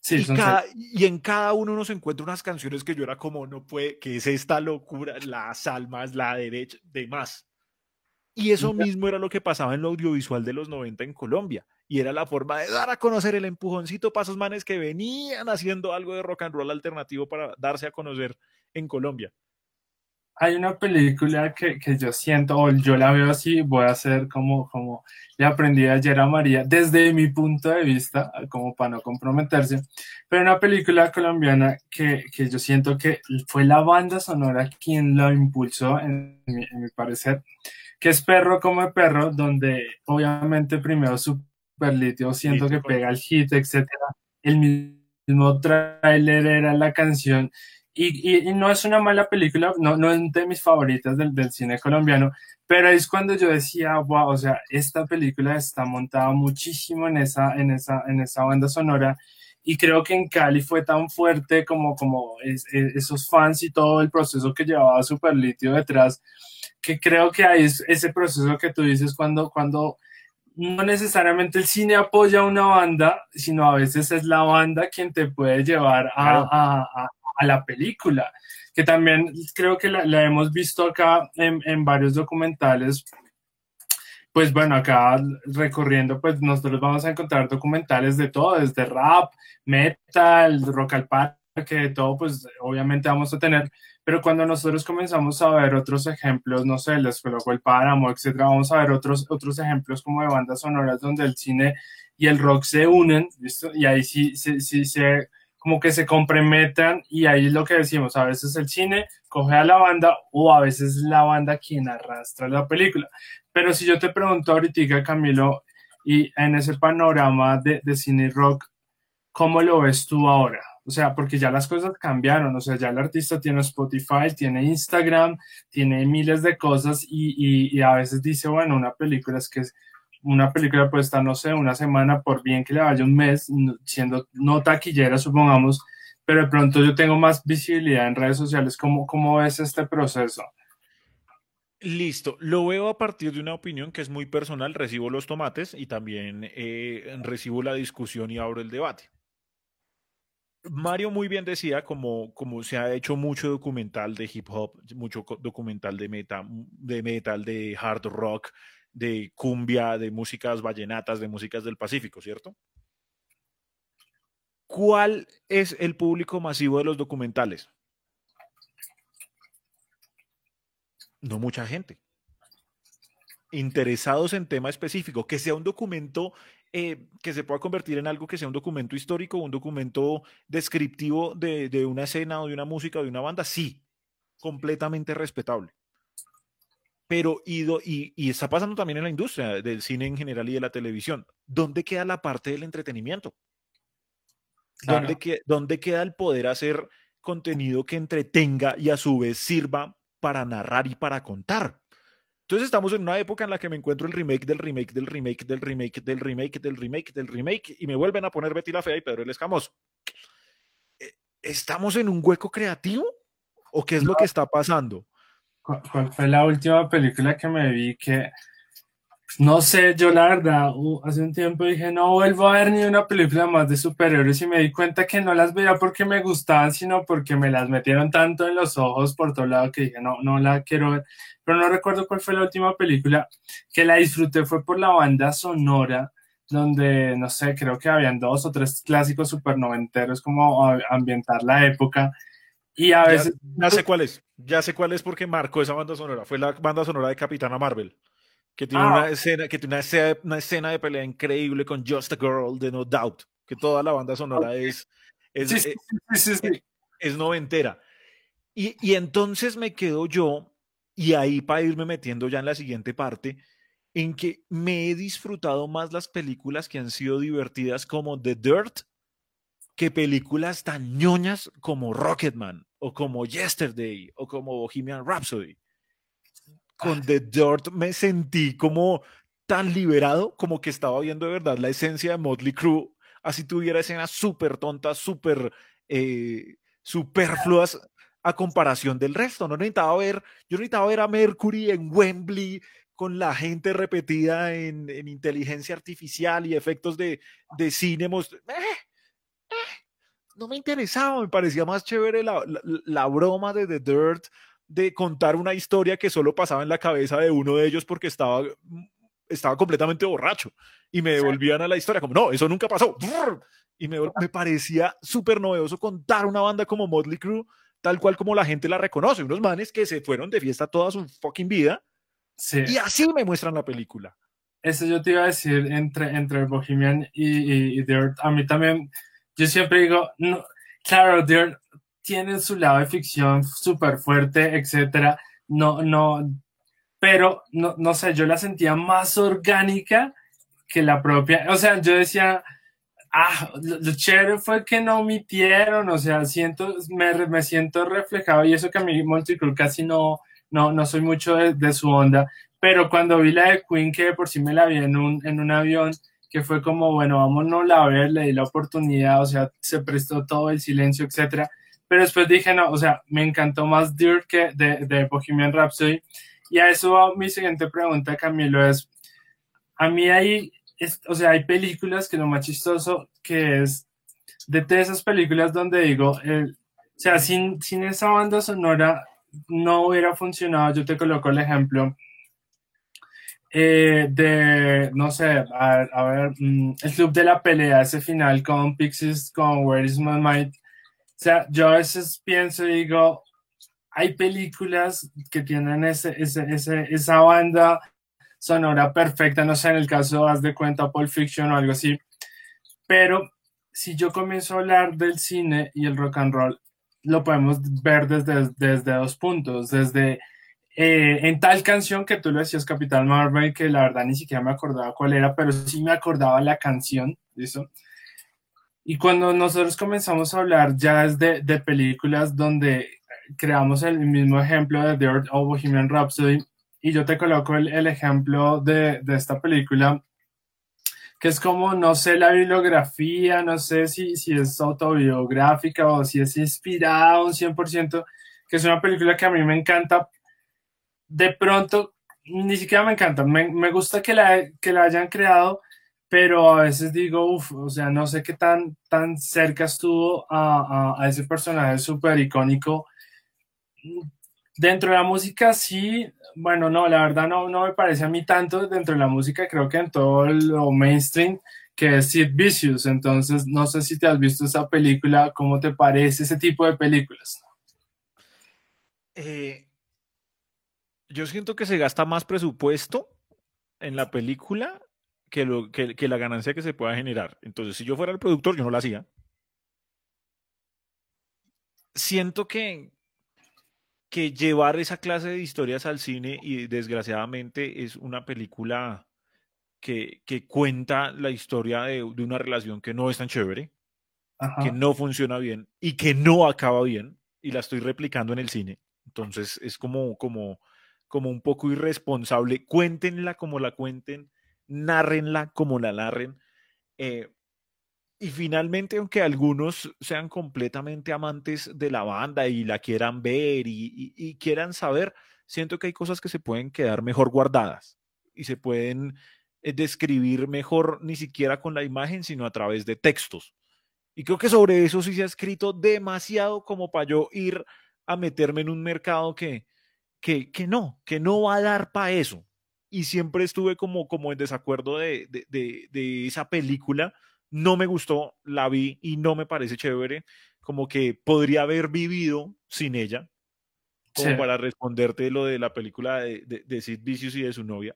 Sí, y, son cada, y, en cada uno uno se encuentra unas canciones que yo era como, no puede, que es esta locura, las almas, la derecha, demás. Y eso mismo era lo que pasaba en lo audiovisual de los 90 en Colombia. Y era la forma de dar a conocer el empujoncito para esos manes que venían haciendo algo de rock and roll alternativo para darse a conocer en Colombia hay una película que, que, yo siento, o yo la veo así, voy a hacer como, como le aprendí ayer a María, desde mi punto de vista, como para no comprometerse, pero una película colombiana que, que yo siento que fue la banda sonora quien lo impulsó, en mi, en mi parecer, que es Perro como Perro, donde obviamente primero Superlitio siento que pega el hit, etcétera. El mismo tráiler era la canción y, no es una mala película, no, no es de mis favoritas del, del, cine colombiano, pero es cuando yo decía, wow, o sea, esta película está montada muchísimo en esa, en esa, en esa banda sonora y creo que en Cali fue tan fuerte como, como esos fans y todo el proceso que llevaba Superlitio detrás, que creo que hay ese proceso que tú dices cuando, cuando no necesariamente el cine apoya a una banda, sino a veces es la banda quien te puede llevar a, a a la película, que también creo que la, hemos visto acá en, en, varios documentales. Pues bueno, acá recorriendo, pues nosotros vamos a encontrar documentales de todo, desde rap, metal, rock al parque, de todo, pues obviamente vamos a tener, pero cuando nosotros comenzamos a ver otros ejemplos, no sé, les coloco el páramo, etcétera, vamos a ver otros, otros ejemplos como de bandas sonoras donde el cine y el rock se unen, y ahí sí, sí, sí se como que se comprometan y ahí es lo que decimos, a veces el cine coge a la banda o a veces la banda quien arrastra la película. Pero si yo te pregunto ahorita, Camilo, y en ese panorama de, de cine rock, ¿cómo lo ves tú ahora? O sea, porque ya las cosas cambiaron, o sea, ya el artista tiene Spotify, tiene Instagram, tiene miles de cosas y, y, y a veces dice, bueno, una película es que es una película puede estar, no sé, una semana, por bien que le vaya un mes, siendo no taquillera, supongamos, pero de pronto yo tengo más visibilidad en redes sociales. ¿Cómo, cómo ves este proceso? Listo, lo veo a partir de una opinión que es muy personal, recibo los tomates y también eh, recibo la discusión y abro el debate. Mario muy bien decía, como, como se ha hecho mucho documental de hip hop, mucho documental de, meta, de metal, de hard rock, de cumbia, de músicas vallenatas, de músicas del Pacífico, ¿cierto? ¿Cuál es el público masivo de los documentales? No mucha gente. Interesados en tema específico, que sea un documento eh, que se pueda convertir en algo que sea un documento histórico, un documento descriptivo de, de una escena o de una música o de una banda, sí, completamente respetable pero y, y, está pasando también en la industria del cine en general y de la televisión. ¿Dónde queda la parte del entretenimiento? ¿Dónde, que, ¿Dónde, queda el poder hacer contenido que entretenga y a su vez sirva para narrar y para contar? Entonces estamos en una época en la que me encuentro el remake del remake del remake del remake del remake del remake del remake y me vuelven a poner Betty la Fea y Pedro el Escamoso. Eh, ¿Estamos en un hueco creativo? ¿O qué es lo que está pasando? ¿Cuál fue la última película que me vi que, no sé, yo la verdad, hace un tiempo dije, no vuelvo a ver ni una película más de superhéroes y me di cuenta que no las veía porque me gustaban, sino porque me las metieron tanto en los ojos por todo lado que dije, no, no la quiero ver. Pero no recuerdo cuál fue la última película que la disfruté, fue por la banda sonora, donde, no sé, creo que habían dos o tres clásicos super noventeros como ambientar la época. Y a veces... Ya, sé cuál es, ya sé cuál es porque marcó esa banda sonora, fue la banda sonora de Capitana Marvel que tiene, una, ah. escena, que tiene una, escena, de pelea increíble con Just a Girl de No Doubt, que toda la banda sonora es, es, eh, es, noventera. Y, y, entonces me quedo yo, y ahí para irme metiendo ya en la siguiente parte, en que me he disfrutado más las películas que han sido divertidas como The Dirt que películas tan ñoñas como Rocketman o como Yesterday o como Bohemian Rhapsody con The Dirt me sentí como tan liberado, como que estaba viendo de verdad la esencia de Motley Crue, así tuviera escenas súper tontas, súper eh, superfluas a comparación del resto. No necesitaba ver, yo necesitaba ver a Mercury en Wembley con la gente repetida en, inteligencia artificial y efectos de, de cine. Eh, eh, no me interesaba, me parecía más chévere la, la broma de The Dirt de contar una historia que solo pasaba en la cabeza de uno de ellos porque estaba, estaba completamente borracho y me devolvían a la historia como, no, eso nunca pasó. Y me, me parecía súper novedoso contar una banda como Motley Crue tal cual como la gente la reconoce, unos manes que se fueron de fiesta toda su fucking vida. Y así me muestran la película. Eso yo te iba a decir entre, entre Bohemian y, Dirt. A mí también, yo siempre digo, no, claro, Dirt tienen su lado de ficción súper fuerte, etcétera. No, no, pero no, no sé, yo la sentía más orgánica que la propia. O sea, yo decía, ah, lo, chévere fue que no omitieron, o sea, siento, me, me siento reflejado y eso que a mí Monticruz casi no, no, no soy mucho de, su onda, pero cuando vi la de Queen, que por sí me la vi en un, en un avión, que fue como, bueno, vámonos a ver, le di la oportunidad, o sea, se prestó todo el silencio, etcétera pero después dije, no, o sea, me encantó más Dirt que de, de Bohemian Rhapsody. Y a eso va mi siguiente pregunta, Camilo, es, a mí hay, o sea, hay películas que lo más chistoso que es, de todas esas películas donde digo, o sea, sin, sin esa banda sonora no hubiera funcionado. Yo te coloco el ejemplo eh, de, no sé, a, ver, mm, el club de la pelea, ese final con Pixies, con Where is My Mind, o sea, yo a veces pienso y digo, hay películas que tienen ese, ese, ese, esa banda sonora perfecta, no sé, en el caso, haz de cuenta, Pulp Fiction o algo así, pero si yo comienzo a hablar del cine y el rock and roll, lo podemos ver desde, desde dos puntos, desde eh, en tal canción que tú le decías Capital Marvel, que la verdad ni siquiera me acordaba cuál era, pero sí me acordaba la canción, ¿listo? Y cuando nosotros comenzamos a hablar ya es de, de películas donde creamos el mismo ejemplo de The o Bohemian Rhapsody, y yo te coloco el, el ejemplo de, de, esta película, que es como, no sé, la bibliografía, no sé si, si es autobiográfica o si es inspirada un 100%, que es una película que a mí me encanta. De pronto, ni siquiera me encanta, me, me gusta que la, que la hayan creado, pero a veces digo, uff, o sea, no sé qué tan, tan cerca estuvo a, a, ese personaje súper icónico. Dentro de la música, sí, bueno, no, la verdad no, no me parece a mí tanto dentro de la música, creo que en todo lo mainstream, que es Sid Vicious, entonces no sé si te has visto esa película, ¿cómo te parece ese tipo de películas? Eh, yo siento que se gasta más presupuesto en la película que, lo, que, que la ganancia que se pueda generar. Entonces, si yo fuera el productor, yo no la hacía. Siento que, que llevar esa clase de historias al cine y desgraciadamente es una película que, que cuenta la historia de, de, una relación que no es tan chévere, que no funciona bien y que no acaba bien y la estoy replicando en el cine. Entonces es como, como, como un poco irresponsable. Cuéntenla como la cuenten, narrenla como la narren. Eh, y finalmente, aunque algunos sean completamente amantes de la banda y la quieran ver y, quieran saber, siento que hay cosas que se pueden quedar mejor guardadas. y se pueden eh, describir mejor ni siquiera con la imagen, sino a través de textos. Y creo que sobre eso sí se ha escrito demasiado como para yo ir a meterme en un mercado que, que, que no, que no va a dar para eso. Y siempre estuve como, como en desacuerdo de, de, de, esa película. No me gustó, la vi y no me parece chévere. Como que podría haber vivido sin ella, como para responderte lo de la película de, de, Sid Vicious y de su novia.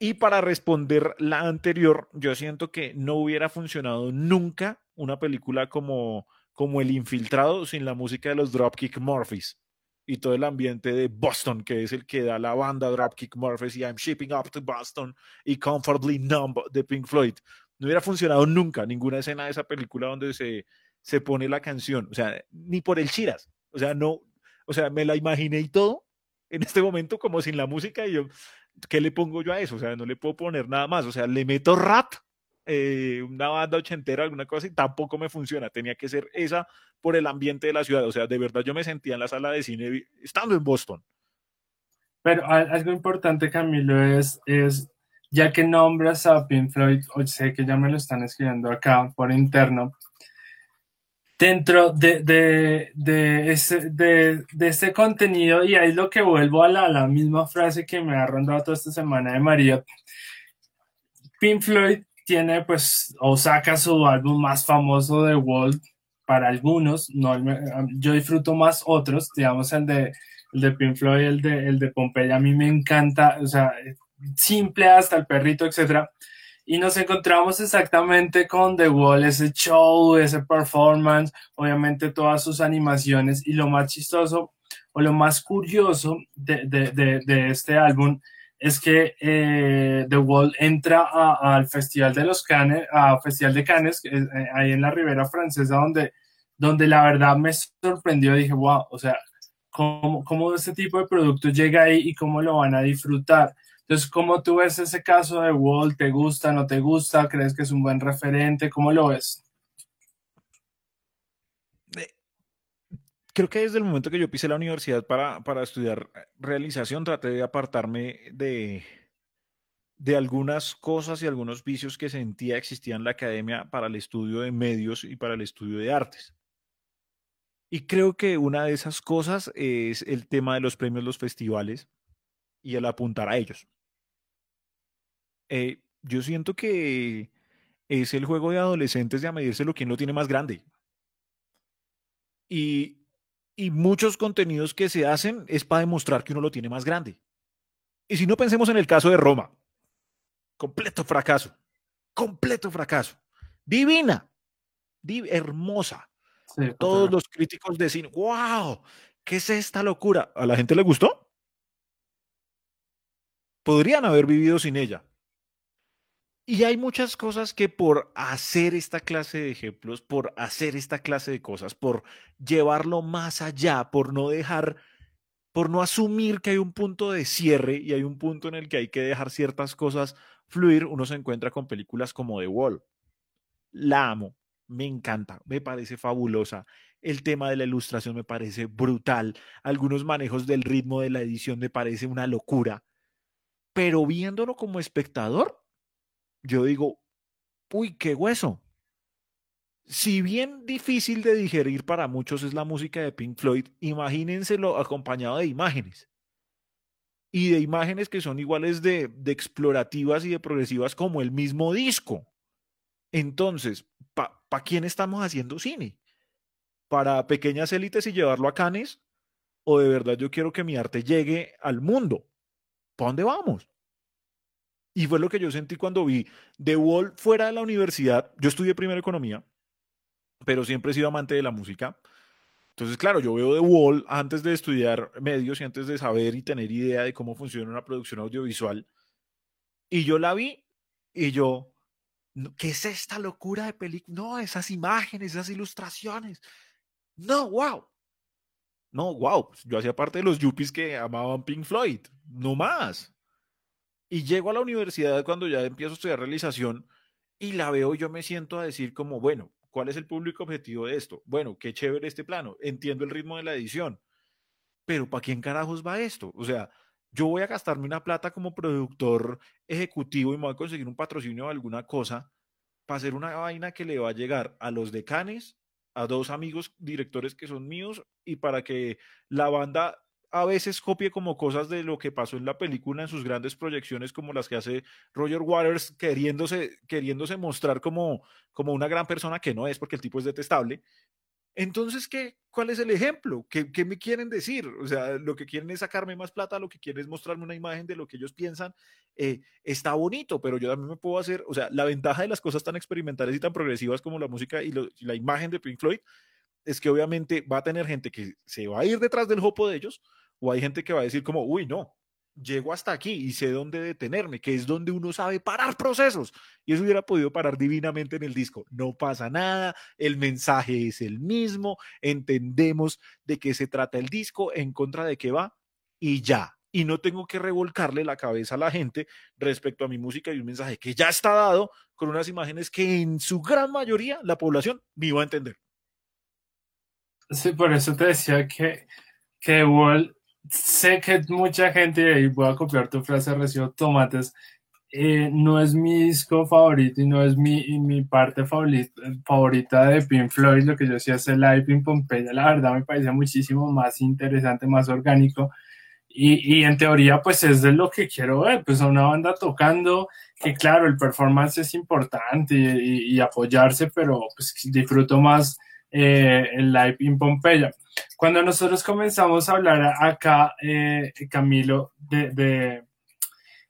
Y para responder la anterior, yo siento que no hubiera funcionado nunca una película como, como El Infiltrado sin la música de los Dropkick Murphys y todo el ambiente de Boston, que es el que da la banda Dropkick Murphys y I'm Shipping Up to Boston y Comfortably Numb de Pink Floyd. No hubiera funcionado nunca ninguna escena de esa película donde se, se pone la canción, o sea, ni por el Chiras, o sea, no, o sea, me la imaginé y todo en este momento como sin la música y yo, ¿qué le pongo yo a eso? O sea, no le puedo poner nada más, o sea, le meto rap eh, una banda ochentera, alguna cosa, y tampoco me funciona. Tenía que ser esa por el ambiente de la ciudad. O sea, de verdad yo me sentía en la sala de cine estando en Boston. Pero algo importante, Camilo, es, es ya que nombras a Pink Floyd, o sé que ya me lo están escribiendo acá por interno, dentro de, de, de, ese, de, de este contenido, y ahí es lo que vuelvo a la, la misma frase que me ha rondado toda esta semana de María, Pink Floyd tiene pues o saca su álbum más famoso de Wall para algunos, no, yo disfruto más otros, digamos el de, el de Pink Floyd, el de, el de Pompeya, a mí me encanta, o sea, simple hasta el perrito, etcétera. Y nos encontramos exactamente con The Wall, ese show, ese performance, obviamente todas sus animaciones y lo más chistoso o lo más curioso de, de, de este álbum es que eh, The Wall entra al Festival de los Cannes, a Festival de Cannes, eh, ahí en la Ribera Francesa, donde, donde la verdad me sorprendió. Dije, wow, o sea, ¿cómo, ¿cómo este tipo de producto llega ahí y cómo lo van a disfrutar? Entonces, ¿cómo tú ves ese caso de Wall? ¿Te gusta, no te gusta? ¿Crees que es un buen referente? ¿Cómo lo ves? Creo que desde el momento que yo pisé la universidad para, para estudiar realización, traté de apartarme de, de algunas cosas y algunos vicios que sentía existían en la academia para el estudio de medios y para el estudio de artes. Y creo que una de esas cosas es el tema de los premios, los festivales y el apuntar a ellos. Eh, yo siento que es el juego de adolescentes de a medírselo quién lo tiene más grande. Y y muchos contenidos que se hacen es para demostrar que uno lo tiene más grande. Y si no pensemos en el caso de Roma, completo fracaso, completo fracaso. Divina, hermosa. Todos los críticos decían, wow, ¿qué es esta locura? ¿A la gente le gustó? Podrían haber vivido sin ella. Y hay muchas cosas que por hacer esta clase de ejemplos, por hacer esta clase de cosas, por llevarlo más allá, por no dejar, por no asumir que hay un punto de cierre y hay un punto en el que hay que dejar ciertas cosas fluir, uno se encuentra con películas como The Wall. La amo, me encanta, me parece fabulosa. El tema de la ilustración me parece brutal. Algunos manejos del ritmo de la edición me parece una locura. Pero viéndolo como espectador, yo digo, uy, qué hueso. Si bien difícil de digerir para muchos es la música de Pink Floyd, imagínenselo acompañado de imágenes. Y de imágenes que son iguales de, explorativas y de progresivas como el mismo disco. Entonces, ¿para quién estamos haciendo cine? ¿Para pequeñas élites y llevarlo a Canes? ¿O de verdad yo quiero que mi arte llegue al mundo? ¿Para dónde vamos? Y fue lo que yo sentí cuando vi The Wall fuera de la universidad. Yo estudié primero economía, pero siempre he sido amante de la música. Entonces, claro, yo veo The Wall antes de estudiar medios y antes de saber y tener idea de cómo funciona una producción audiovisual. Y yo la vi y yo, ¿qué es esta locura de película? No, esas imágenes, esas ilustraciones. No, wow. No, wow. Yo hacía parte de los yuppies que amaban Pink Floyd. No más. Y llego a la universidad cuando ya empiezo a estudiar realización y la veo, yo me siento a decir como, bueno, ¿cuál es el público objetivo de esto? Bueno, qué chévere este plano, entiendo el ritmo de la edición, pero ¿para quién carajos va esto? O sea, yo voy a gastarme una plata como productor ejecutivo y me voy a conseguir un patrocinio o alguna cosa para hacer una vaina que le va a llegar a los decanes, a dos amigos directores que son míos y para que la banda a veces copie como cosas de lo que pasó en la película en sus grandes proyecciones como las que hace Roger Waters queriéndose, queriéndose mostrar como, como una gran persona que no es porque el tipo es detestable entonces, ¿qué, ¿cuál es el ejemplo? ¿Qué, ¿Qué, me quieren decir? O sea, lo que quieren es sacarme más plata, lo que quieren es mostrarme una imagen de lo que ellos piensan. Eh, está bonito, pero yo también me puedo hacer, o sea, la ventaja de las cosas tan experimentales y tan progresivas como la música y, y la imagen de Pink Floyd es que obviamente va a tener gente que se va a ir detrás del hopo de ellos, o hay gente que va a decir como, uy, no, llego hasta aquí y sé dónde detenerme, que es donde uno sabe parar procesos. Y eso hubiera podido parar divinamente en el disco. No pasa nada, el mensaje es el mismo, entendemos de qué se trata el disco, en contra de qué va, y ya. Y no tengo que revolcarle la cabeza a la gente respecto a mi música y un mensaje que ya está dado con unas imágenes que en su gran mayoría la población me iba a entender. Sí, por eso te decía que, que Wall sé que mucha gente, y voy a copiar tu frase, recibo tomates, eh, no es mi disco favorito y no es mi, mi parte favorita, favorita de Pink Floyd, lo que yo hacía hace live en Pompeya, la verdad me parece muchísimo más interesante, más orgánico. Y, y, en teoría, pues es de lo que quiero ver, pues a una banda tocando, que claro, el performance es importante y, y apoyarse, pero pues disfruto más eh, el live en Pompeya. Cuando nosotros comenzamos a hablar acá, eh, Camilo, de, de,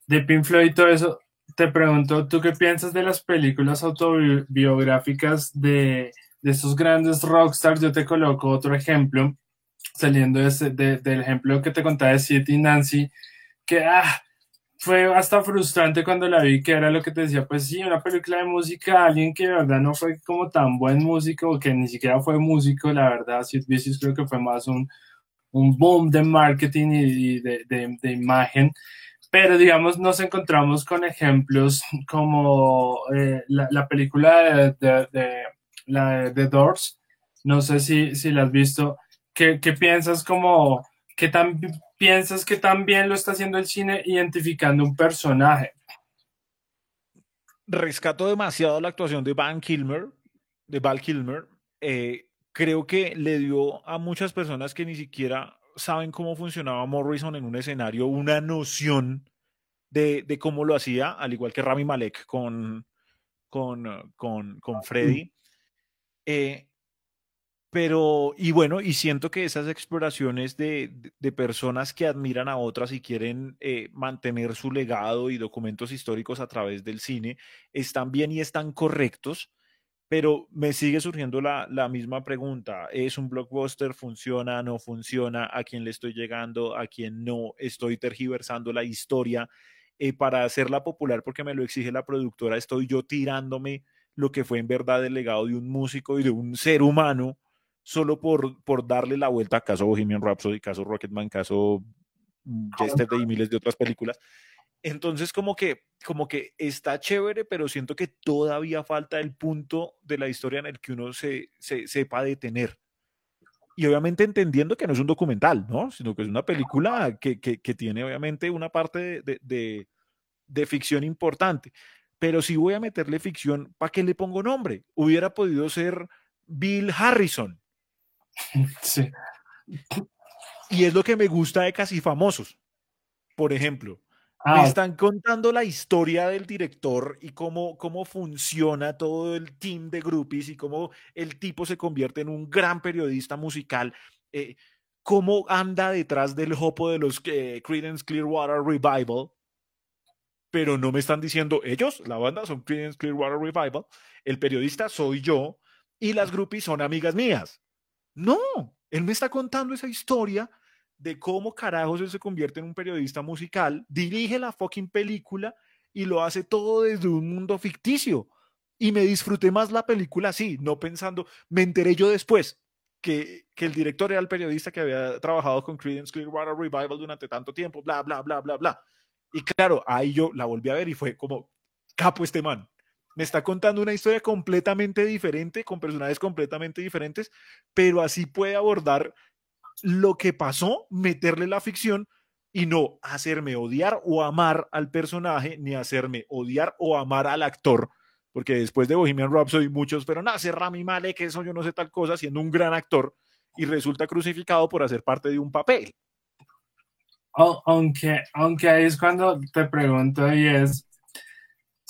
de Pink Floyd y todo eso, te pregunto, ¿tú qué piensas de las películas autobiográficas de, de estos grandes rockstars? Yo te coloco otro ejemplo, saliendo de, del ejemplo que te contaba de City Nancy, que ah, fue hasta frustrante cuando la vi, que era lo que te decía, pues sí, una película de música, alguien que de verdad no fue como tan buen músico, que ni siquiera fue músico, la verdad, Sid Vicious creo que fue más un, un boom de marketing y de, de, de, imagen, pero digamos, nos encontramos con ejemplos como eh, la, la, película de, de, la The Doors, no sé si, si la has visto, ¿qué, qué piensas como, qué tan piensas que también lo está haciendo el cine identificando un personaje? Rescato demasiado la actuación de Van Kilmer, de Val Kilmer. Eh, creo que le dio a muchas personas que ni siquiera saben cómo funcionaba Morrison en un escenario una noción de, de cómo lo hacía, al igual que Rami Malek con, con, con, con Freddy. Eh, pero, y bueno, y siento que esas exploraciones de, personas que admiran a otras y quieren eh, mantener su legado y documentos históricos a través del cine están bien y están correctos, pero me sigue surgiendo la, la misma pregunta. ¿Es un blockbuster? ¿Funciona? ¿No funciona? ¿A quién le estoy llegando? ¿A quién no? ¿Estoy tergiversando la historia? Eh, para hacerla popular porque me lo exige la productora, estoy yo tirándome lo que fue en verdad el legado de un músico y de un ser humano solo por, por darle la vuelta a caso Bohemian Rhapsody, caso Rocketman, caso Yesterday y miles de otras películas. Entonces, como que, como que está chévere, pero siento que todavía falta el punto de la historia en el que uno se, se sepa detener. Y obviamente entendiendo que no es un documental, ¿no? Sino que es una película que, que, que tiene obviamente una parte de, de, de, ficción importante. Pero si voy a meterle ficción, ¿para qué le pongo nombre? Hubiera podido ser Bill Harrison, Sí. Y es lo que me gusta de Casi Famosos. Por ejemplo, ah, me están contando la historia del director y cómo, cómo funciona todo el team de groupies y cómo el tipo se convierte en un gran periodista musical. Eh, cómo anda detrás del hopo de los eh, Creedence Clearwater Revival. Pero no me están diciendo ellos, la banda son Creedence Clearwater Revival, el periodista soy yo y las groupies son amigas mías. No, él me está contando esa historia de cómo carajos él se convierte en un periodista musical, dirige la fucking película y lo hace todo desde un mundo ficticio. Y me disfruté más la película así, no pensando, me enteré yo después que, que el director era el periodista que había trabajado con Creedence Clearwater Revival durante tanto tiempo, bla, bla, bla, bla, bla. Y claro, ahí yo la volví a ver y fue como, capo este man me está contando una historia completamente diferente, con personajes completamente diferentes, pero así puede abordar lo que pasó, meterle la ficción, y no hacerme odiar o amar al personaje, ni hacerme odiar o amar al actor, porque después de Bohemian Rhapsody muchos, pero nace Rami Malek, que eso yo no sé tal cosa, siendo un gran actor y resulta crucificado por hacer parte de un papel. Aunque, aunque ahí es cuando te pregunto y es,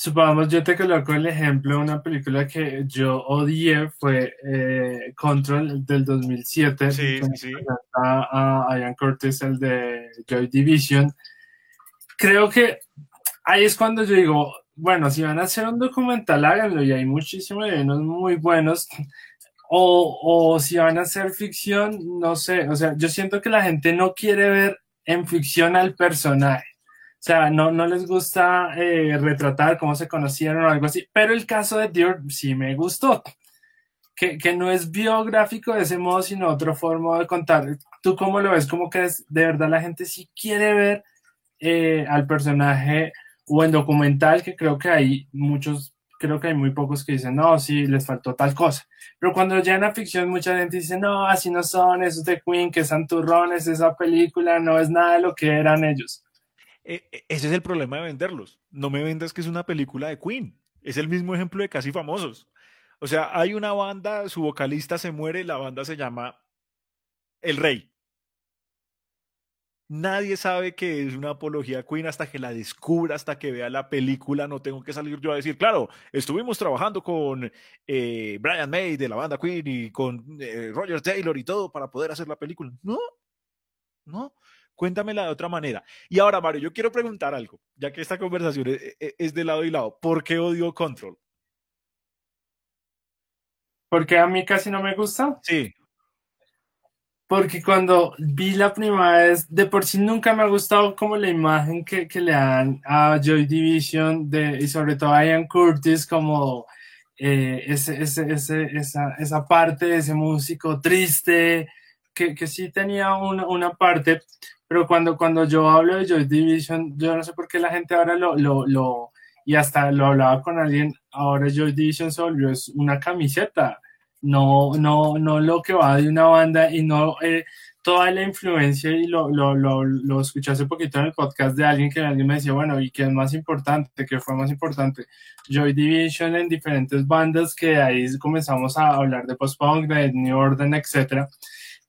supongamos, yo te coloco el ejemplo de una película que yo odié, fue eh, Control del 2007. Sí, sí. A, a Ian Curtis, el de Joy Division. Creo que ahí es cuando yo digo, bueno, si van a hacer un documental, háganlo, y hay muchísimos unos muy buenos. O, o si van a hacer ficción, no sé, o sea, yo siento que la gente no quiere ver en ficción al personaje o sea, no, no les gusta eh, retratar cómo se conocieron o algo así, pero el caso de Dior sí me gustó. Que, que, no es biográfico de ese modo, sino otra forma de contar. ¿Tú cómo lo ves? Como que es, de verdad la gente sí quiere ver eh, al personaje o en documental, que creo que hay muchos, creo que hay muy pocos que dicen, no, sí, les faltó tal cosa. Pero cuando llegan a ficción, mucha gente dice, no, así no son, esos de Queen, que santurrones, esa película no es nada de lo que eran ellos. E, e, ese es el problema de venderlos. No me vendas que es una película de Queen. Es el mismo ejemplo de Casi Famosos. O sea, hay una banda, su vocalista se muere, la banda se llama El Rey. Nadie sabe que es una apología a Queen hasta que la descubra, hasta que vea la película. No tengo que salir yo a decir, claro, estuvimos trabajando con eh, Brian May de la banda Queen y con eh, Roger Taylor y todo para poder hacer la película. No, no. Cuéntamela de otra manera. Y ahora, Mario, yo quiero preguntar algo, ya que esta conversación es, de lado y lado. ¿Por qué odio Control? Porque a mí casi no me gusta. Sí. Porque cuando vi la primera vez, de por sí nunca me ha gustado como la imagen que, le dan a Joy Division de, y sobre todo a Ian Curtis como eh, ese, esa, esa parte de ese músico triste, que, que sí tenía una, una parte, pero cuando, cuando yo hablo de Joy Division, yo no sé por qué la gente ahora lo, lo, lo y hasta lo hablaba con alguien, ahora Joy Division solo es una camiseta, no, no, no lo que va de una banda y no eh, toda la influencia y lo, lo, lo, lo, escuché hace poquito en el podcast de alguien que alguien me decía, bueno, ¿y qué es más importante? ¿Qué fue más importante? Joy Division en diferentes bandas que ahí comenzamos a hablar de post-punk, de New Order, etcétera.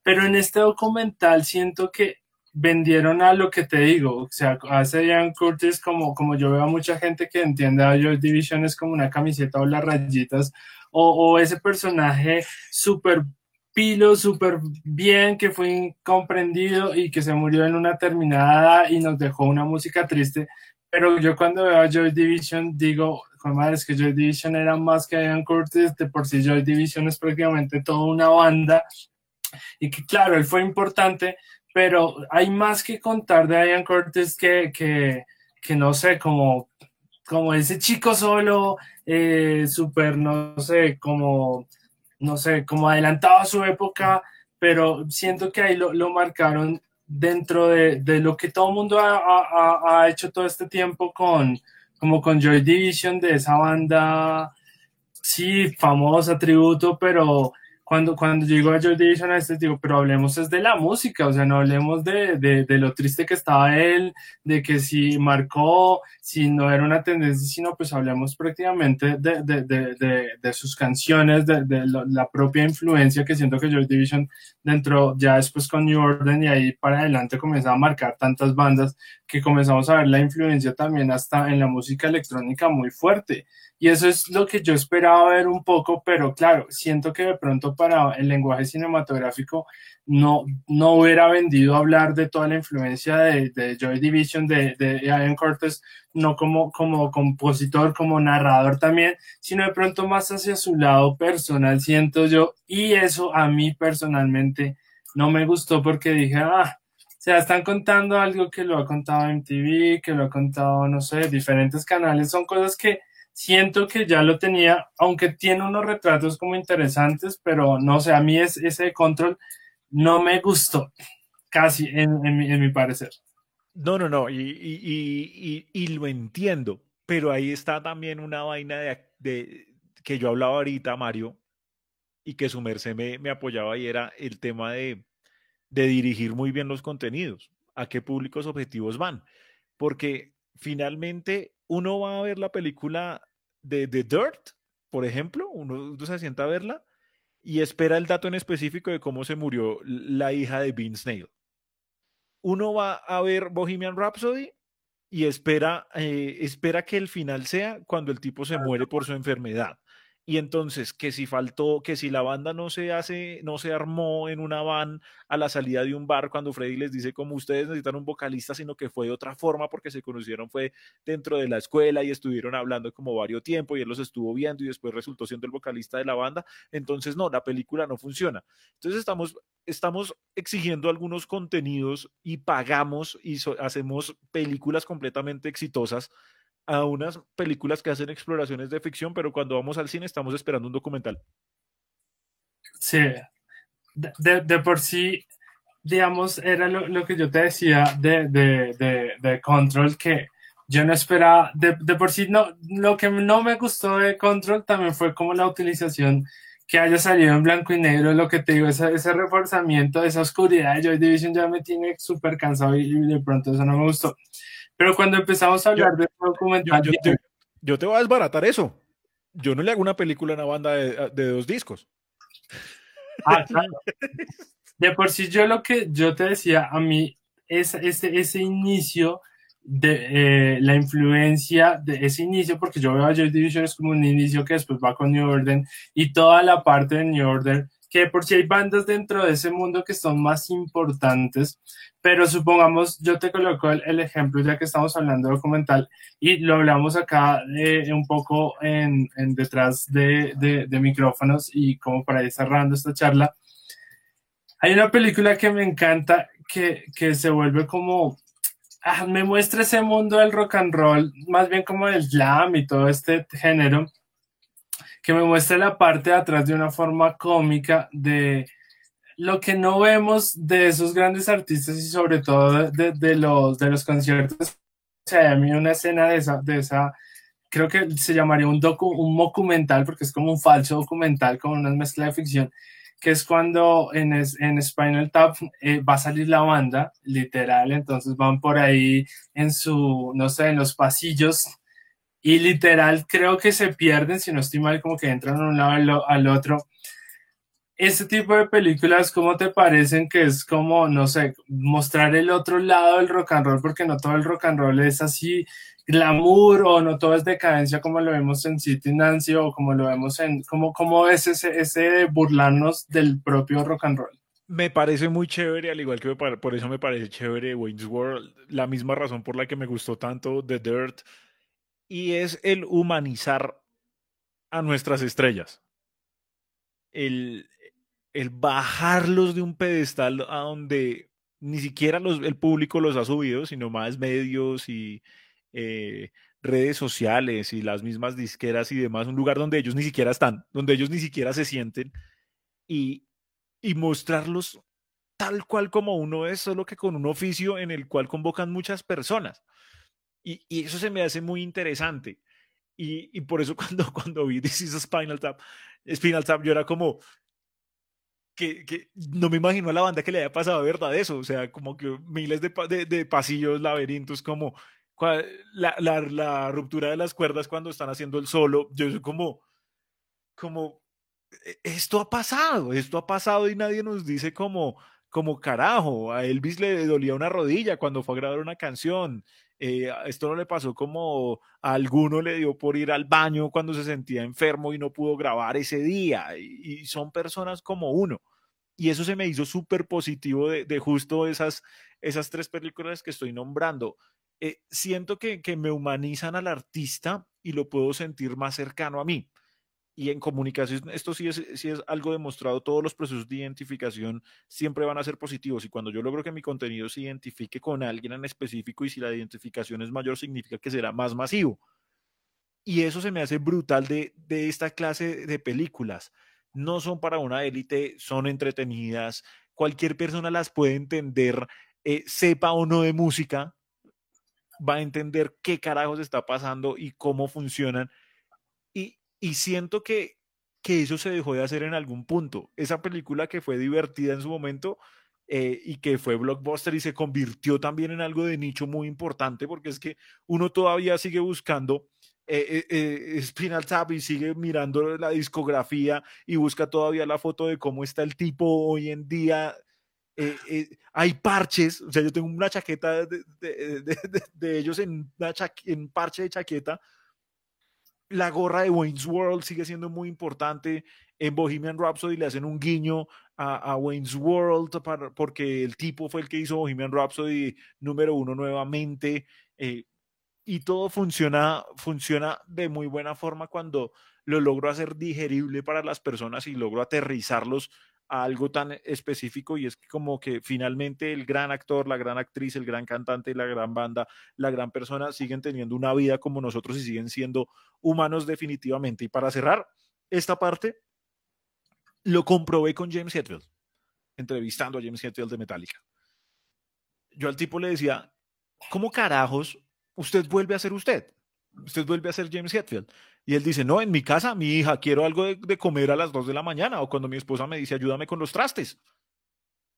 Pero en este documental siento que vendieron a lo que te digo, o sea, hace Ian Curtis como, como yo veo a mucha gente que entiende a Joy Division es como una camiseta o las rayitas, o, o ese personaje súper pilo, súper bien, que fue incomprendido y que se murió en una terminada y nos dejó una música triste, pero yo cuando veo a Joy Division digo, madre, es que Joy Division era más que Ian Curtis, de por sí Joy Division es prácticamente toda una banda, y que claro, él fue importante, pero hay más que contar de Ian Curtis que, que, que no sé, como, como ese chico solo, eh, súper, no sé, como, no sé, como adelantado a su época, pero siento que ahí lo, lo marcaron dentro de, de, lo que todo el mundo ha, ha, ha, hecho todo este tiempo con, como con Joy Division, de esa banda, sí, famosa, tributo, pero cuando, cuando llego a Joy Division a este digo, pero hablemos es de la música, o sea, no hablemos de, de, de, lo triste que estaba él, de que si marcó, si no era una tendencia, sino pues hablemos prácticamente de, de, de sus canciones, de, la propia influencia que siento que Joy Division dentro, ya después con New Order y ahí para adelante comenzaba a marcar tantas bandas que comenzamos a ver la influencia también hasta en la música electrónica muy fuerte. Y eso es lo que yo esperaba ver un poco, pero claro, siento que de pronto para el lenguaje cinematográfico no, no hubiera vendido hablar de toda la influencia de, Joy Division, de, de Ian Curtis, no como, como compositor, como narrador también, sino de pronto más hacia su lado personal, siento yo. Y eso a mí personalmente no me gustó porque dije, ah, o sea, están contando algo que lo ha contado MTV, que lo ha contado, no sé, diferentes canales, son cosas que siento que ya lo tenía, aunque tiene unos retratos como interesantes, pero no sé, a mí es, ese control no me gustó, casi en, mi, parecer. No, no, no, y, lo entiendo, pero ahí está también una vaina de, que yo hablaba ahorita, Mario, y que su merced me, me apoyaba y era el tema de, de dirigir muy bien los contenidos. a qué públicos objetivos van. Porque finalmente uno va a ver la película de The Dirt, por ejemplo, uno, se sienta a verla y espera el dato en específico de cómo se murió la hija de Vince Neil. Uno va a ver Bohemian Rhapsody y espera, eh, espera que el final sea cuando el tipo se muere por su enfermedad. Y entonces, que si faltó, que si la banda no se hace, no se armó en una van a la salida de un bar cuando Freddy les dice como ustedes necesitan un vocalista, sino que fue de otra forma porque se conocieron fue dentro de la escuela y estuvieron hablando como varios tiempo y él los estuvo viendo y después resultó siendo el vocalista de la banda. Entonces, no, la película no funciona. Entonces, estamos, estamos exigiendo algunos contenidos y pagamos y hacemos películas completamente exitosas a unas películas que hacen exploraciones de ficción, pero cuando vamos al cine estamos esperando un documental. Sí, de, por sí, digamos, era lo, que yo te decía de, de, Control, que yo no esperaba, de, por sí, no, lo que no me gustó de Control también fue como la utilización que haya salido en blanco y negro, lo que te digo, ese, ese reforzamiento, esa oscuridad de Joy Division ya me tiene súper cansado y de pronto eso no me gustó. Pero cuando empezamos a hablar de este documental. Yo, te, voy a desbaratar eso. Yo no le hago una película a una banda de, dos discos. Ah, claro. De por sí, yo lo que yo te decía, a mí, es, ese, ese inicio de eh, la influencia de ese inicio, porque yo veo a Joy Division es como un inicio que después va con New Order y toda la parte de New Order que por si hay bandas dentro de ese mundo que son más importantes, pero supongamos, yo te coloco el, ejemplo ya que estamos hablando de documental y lo hablamos acá eh, un poco detrás de, de, micrófonos y como para ir cerrando esta charla. Hay una película que me encanta que, que se vuelve como ah, me muestra ese mundo del rock and roll, más bien como el glam y todo este género, que me muestre la parte de atrás de una forma cómica de lo que no vemos de esos grandes artistas y sobre todo de, los, de los conciertos. O sea, a mí una escena de esa, de esa creo que se llamaría un, docu, un documental, porque es como un falso documental, como una mezcla de ficción, que es cuando en, en Spinal Tap eh, va a salir la banda, literal, entonces van por ahí en su, no sé, en los pasillos y literal creo que se pierden, si no estoy mal, como que entran de un lado al, otro. Este tipo de películas, ¿cómo te parecen que es como, no sé, mostrar el otro lado del rock and roll? Porque no todo el rock and roll es así glamour o no todo es decadencia como lo vemos en City Nancy o como lo vemos en, como, cómo es ese, ese burlarnos del propio rock and roll? Me parece muy chévere, al igual que por eso me parece chévere Wayne's World, la misma razón por la que me gustó tanto The Dirt, y es el humanizar a nuestras estrellas. El, el bajarlos de un pedestal a donde ni siquiera los, el público los ha subido, sino más medios y eh, redes sociales y las mismas disqueras y demás, un lugar donde ellos ni siquiera están, donde ellos ni siquiera se sienten y, y mostrarlos tal cual como uno es, solo que con un oficio en el cual convocan muchas personas. Y, eso se me hace muy interesante. Y, por eso cuando, cuando vi This Spinal Tap, Spinal Tap, yo era como, que, no me imagino a la banda que le haya pasado verdad eso, o sea, como que miles de, de, pasillos, laberintos, como la, ruptura de las cuerdas cuando están haciendo el solo, yo soy como, como, e, esto ha pasado, esto ha pasado y nadie nos dice como, como carajo, a Elvis le dolía una rodilla cuando fue a grabar una canción, eh, esto no le pasó como a alguno le dio por ir al baño cuando se sentía enfermo y no pudo grabar ese día. Y, son personas como uno. Y eso se me hizo súper positivo de, justo esas, esas tres películas que estoy nombrando. Eh, siento que, que me humanizan al artista y lo puedo sentir más cercano a mí y en comunicación, esto sí es, sí es algo demostrado, todos los procesos de identificación siempre van a ser positivos y cuando yo logro que mi contenido se identifique con alguien en específico y si la identificación es mayor, significa que será más masivo. Y eso se me hace brutal de, de esta clase de películas. No son para una élite, son entretenidas, cualquier persona las puede entender, eh, sepa o no de música, va a entender qué carajos está pasando y cómo funcionan y siento que, que eso se dejó de hacer en algún punto. Esa película que fue divertida en su momento, eh, y que fue blockbuster y se convirtió también en algo de nicho muy importante porque es que uno todavía sigue buscando eh, eh, Spinal Tap y sigue mirando la discografía y busca todavía la foto de cómo está el tipo hoy en día. hay parches, o sea, yo tengo una chaqueta de, ellos en, una en parche de chaqueta. La gorra de Wayne's World sigue siendo muy importante. En Bohemian Rhapsody le hacen un guiño a, Wayne's World porque el tipo fue el que hizo Bohemian Rhapsody número uno nuevamente. Eh, y todo funciona, funciona de muy buena forma cuando lo logro hacer digerible para las personas y logro aterrizarlos algo tan específico y es como que finalmente el gran actor, la gran actriz, el gran cantante, la gran banda, la gran persona siguen teniendo una vida como nosotros y siguen siendo humanos definitivamente. Y para cerrar esta parte, lo comprobé con James Hetfield, entrevistando a James Hetfield de Metallica. Yo al tipo le decía, ¿cómo carajos usted vuelve a ser usted? Usted vuelve a ser James Hetfield. Y él dice, no, en mi casa, mi hija, quiero algo de, comer a las 2 de la mañana. O cuando mi esposa me dice, ayúdame con los trastes.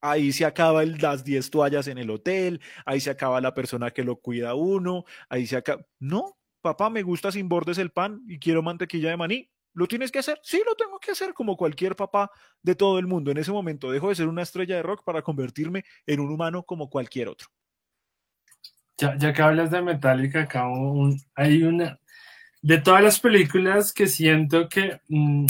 Ahí se acaba el, las 10 toallas en el hotel, ahí se acaba la persona que lo cuida uno, ahí se acaba... No, papá, me gusta sin bordes el pan y quiero mantequilla de maní. ¿Lo tienes que hacer? Sí, lo tengo que hacer como cualquier papá de todo el mundo. En ese momento dejo de ser una estrella de rock para convertirme en un humano como cualquier otro. Ya, ya que hablas de Metallica, acá hay una... De todas las películas que siento que mm,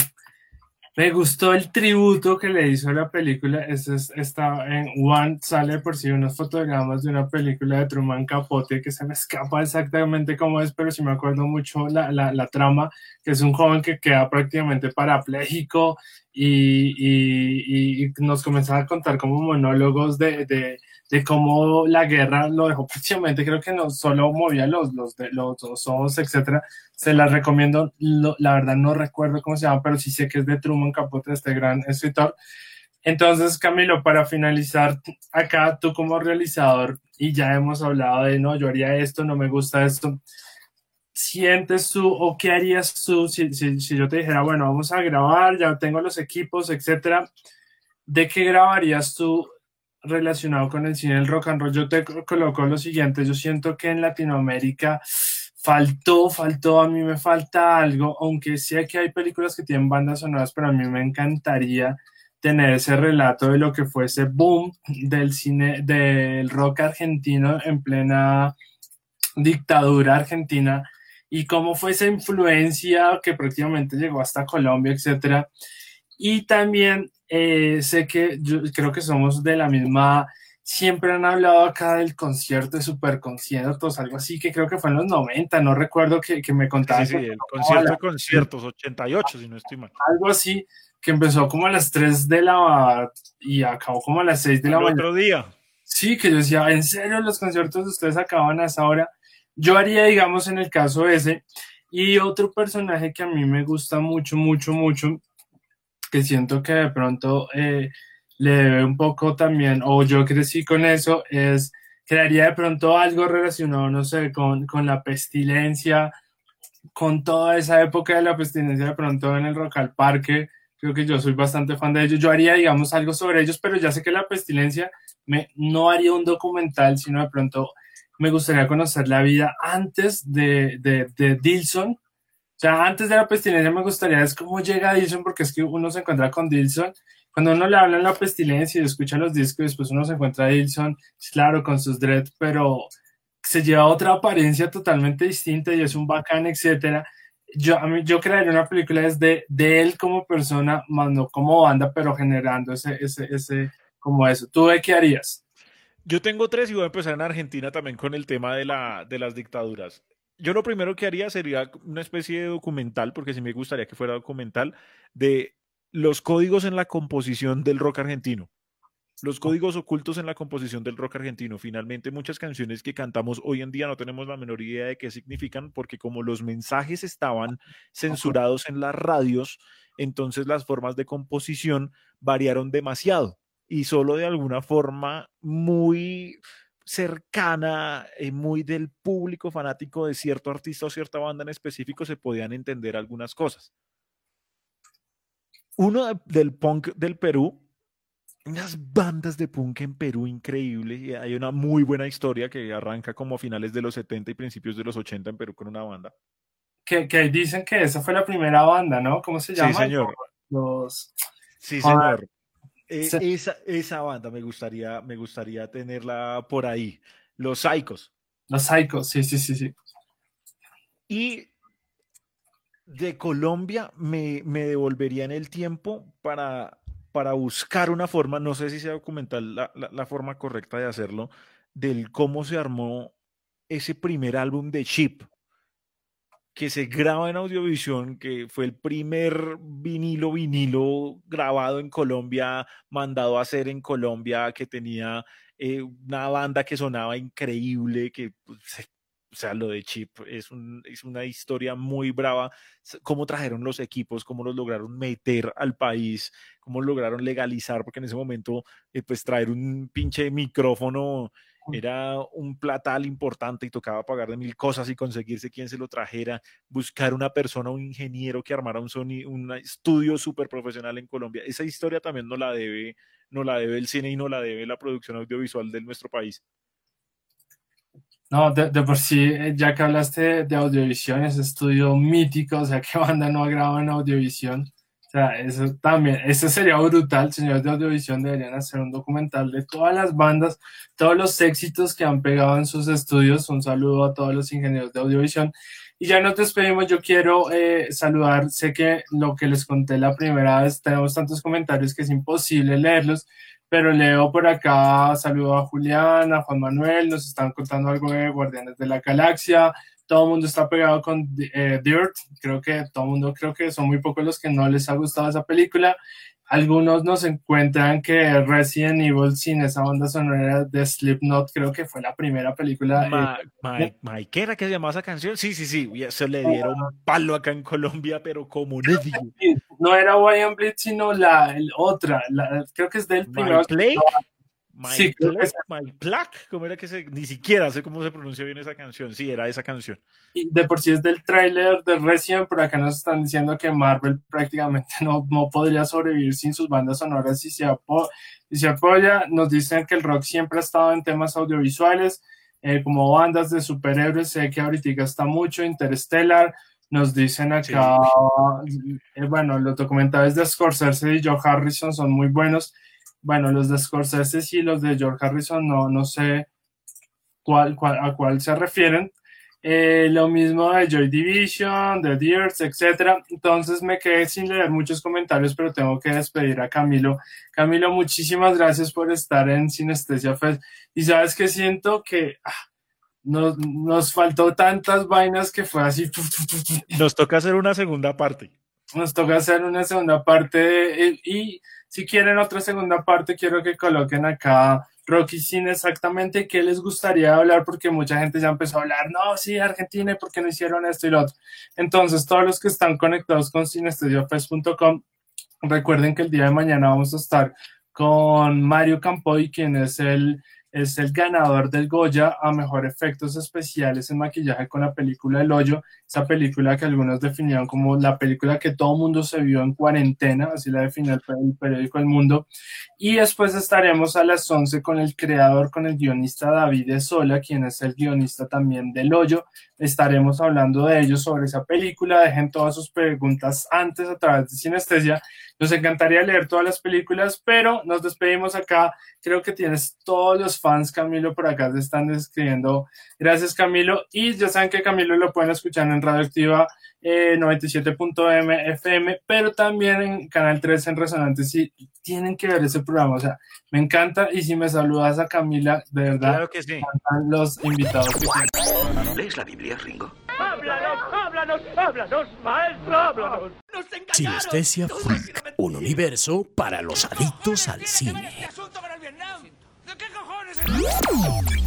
me gustó el tributo que le hizo a la película. Eso está en One, sale por sí unos fotogramas de una película de Truman Capote que se me escapa exactamente cómo es, pero sí me acuerdo mucho la, la, la trama, que es un joven que queda prácticamente parapléjico y, y, nos comenzaba a contar como monólogos de de cómo la guerra lo dejó prácticamente, creo que no solo movía los, los, los, ojos, etcétera. Se la recomiendo, la verdad no recuerdo cómo se llama, pero sí sé que es de Truman Capote, este gran escritor. Entonces, Camilo, para finalizar, acá tú como realizador, y ya hemos hablado de, no, yo haría esto, no me gusta esto, ¿sientes tú o qué harías tú si, si, si yo te dijera, bueno, vamos a grabar, ya tengo los equipos, etcétera? ¿De qué grabarías tú relacionado con el cine del rock and roll, yo te coloco lo siguiente, yo siento que en Latinoamérica faltó, faltó, a mí me falta algo, aunque sé que hay películas que tienen bandas sonoras, pero a mí me encantaría tener ese relato de lo que fue ese boom del cine, del rock argentino en plena dictadura argentina y cómo fue esa influencia que prácticamente llegó hasta Colombia, etcétera. Y también eh, sé que yo creo que somos de la misma, siempre han hablado acá del concierto de superconciertos, algo así, que creo que fue en los 90, no recuerdo que, que me contaban. Sí, sí, el concierto de conciertos, 88, si no estoy mal. Algo así, que empezó como a las 3 de la y acabó como a las 6 de la mañana. otro día. Sí, que yo decía, ¿en serio los conciertos de ustedes acaban a esa hora? Yo haría, digamos, en el caso ese. Y otro personaje que a mí me gusta mucho, mucho, mucho, que siento que de pronto eh, le debe un poco también, o yo crecí con eso, es crearía de pronto algo relacionado, no sé, con, con la pestilencia, con toda esa época de la pestilencia de pronto en el Rock al Parque, creo que yo soy bastante fan de ellos, yo haría, digamos, algo sobre ellos, pero ya sé que la pestilencia me, no haría un documental, sino de pronto me gustaría conocer la vida antes de, de, de Dilson, o sea, antes de la pestilencia me gustaría es cómo llega Dilson, porque es que uno se encuentra con Dilson. Cuando uno le habla en la pestilencia y escucha los discos, después uno se encuentra a Dilson, claro, con sus dreads, pero se lleva otra apariencia totalmente distinta y es un bacán, etcétera. Yo, a mí, yo crearía una película desde de él como persona, más no como banda, pero generando ese, ese, ese, como eso. ¿Tú de qué harías? Yo tengo tres y voy a empezar en Argentina también con el tema de, la, de las dictaduras yo lo primero que haría sería una especie de documental, porque sí me gustaría que fuera documental, de los códigos en la composición del rock argentino. Los códigos ocultos en la composición del rock argentino. Finalmente, muchas canciones que cantamos hoy en día no tenemos la menor idea de qué significan, porque como los mensajes estaban censurados en las radios, entonces las formas de composición variaron demasiado y solo de alguna forma muy cercana, y eh, muy del público fanático de cierto artista o cierta banda en específico, se podían entender algunas cosas. Uno del punk del Perú unas bandas de punk en Perú increíbles. Y hay una muy buena historia que arranca como a finales de los 70 y principios de los 80 en Perú con una banda. Que, que dicen que esa fue la primera banda, ¿no? ¿Cómo se llama? Sí, señor. Los... Sí, señor. Eh, esa, esa, banda me gustaría, me gustaría tenerla por ahí. Los Psychos. Los Psychos, sí, sí, sí, sí. Y de Colombia me, me devolvería en el tiempo para para buscar una forma, no sé si sea documental la, la, forma correcta de hacerlo, del cómo se armó ese primer álbum de Chip, que se graba en Audiovisión, que fue el primer vinilo, vinilo grabado en Colombia, mandado a hacer en Colombia, que tenía eh, una banda que sonaba increíble, que pues, o sea, lo de Chip es, un, es una historia muy brava. Cómo trajeron los equipos, cómo los lograron meter al país, cómo lograron legalizar, porque en ese momento, eh, pues traer un pinche micrófono era un platal importante y tocaba pagar de mil cosas y conseguirse quien se lo trajera, buscar una persona, un ingeniero que armara un sonido, un estudio súper profesional en Colombia. Esa historia también no la debe, no la debe el cine y no la debe la producción audiovisual de nuestro país. No, de, por sí, eh, ya que hablaste de audiovisión, ese estudio mítico, o sea, ¿qué banda no ha grabado en audiovisión? Sea, eso también, eso sería brutal, señores de audiovisión deberían hacer un documental de todas las bandas, todos los éxitos que han pegado en sus estudios. Un saludo a todos los ingenieros de audiovisión. Y ya nos despedimos, yo quiero eh, saludar, sé que lo que les conté la primera vez, tenemos tantos comentarios que es imposible leerlos, pero leo por acá, saludo a Julián, a Juan Manuel, nos están contando algo de Guardianes de la Galaxia, todo el mundo está pegado con eh, Dirt, creo que todo el mundo, creo que son muy pocos los que no les ha gustado esa película. Algunos nos encuentran que Resident Evil sin esa banda sonora de Slipknot, creo que fue la primera película. Ma, Mike, ¿era que se llamaba esa canción? Sí, sí, sí, se le dieron palo acá en Colombia, pero como No era Why Bleed, sino la otra, creo que es del primero. My, sí, My Black, ¿cómo era que se.? Ni siquiera sé cómo se pronuncia bien esa canción. Sí, era esa canción. Y de por sí es del tráiler de Resident, por acá nos están diciendo que Marvel prácticamente no, no podría sobrevivir sin sus bandas sonoras y se, se apoya. Nos dicen que el rock siempre ha estado en temas audiovisuales, eh, como bandas de superhéroes. Sé que ahorita está mucho, Interstellar. Nos dicen acá, eh, bueno, los documentales de Scorsese y Joe Harrison son muy buenos bueno, los de Scorsese y los de George Harrison no, no sé cuál, cuál, a cuál se refieren. Eh, lo mismo de Joy Division, de Deers, etc. Entonces me quedé sin leer muchos comentarios, pero tengo que despedir a Camilo. Camilo, muchísimas gracias por estar en Sinestesia Fest. Y sabes que siento que ah, nos, nos, faltó tantas vainas que fue así. Nos toca hacer una segunda parte. Nos toca hacer una segunda parte eh, y si quieren otra segunda parte, quiero que coloquen acá Rocky Sin exactamente qué les gustaría hablar, porque mucha gente ya empezó a hablar, no, sí, Argentina, ¿y por qué no hicieron esto y lo otro? Entonces, todos los que están conectados con cinestediofest.com, recuerden que el día de mañana vamos a estar con Mario Campoy, quien es el es el ganador del Goya a mejor efectos especiales en maquillaje con la película El Hoyo, esa película que algunos definieron como la película que todo mundo se vio en cuarentena, así la definió el, periódico El Mundo. Y después estaremos a las 11 con el creador, con el guionista David Sola, quien es el guionista también del Hoyo. Estaremos hablando de ellos sobre esa película. Dejen todas sus preguntas antes a través de Sinestesia nos encantaría leer todas las películas, pero nos despedimos acá. Creo que tienes todos los fans, Camilo, por acá te están escribiendo. Gracias, Camilo. Y ya saben que Camilo lo pueden escuchar en Radioactiva eh, 97.m FM, pero también en Canal 3 en Resonante. Sí, tienen que ver ese programa. O sea, me encanta. Y si me saludas a Camila, de verdad, claro que sí. los invitados ¿Lees la Biblia, Ringo? ¡Háblanos, háblanos, háblanos, maestro, háblanos! ¡Nos Sinestesia Freak, un universo para los adictos al cine. ¿Qué asunto con el Vietnam? ¿De qué cojones?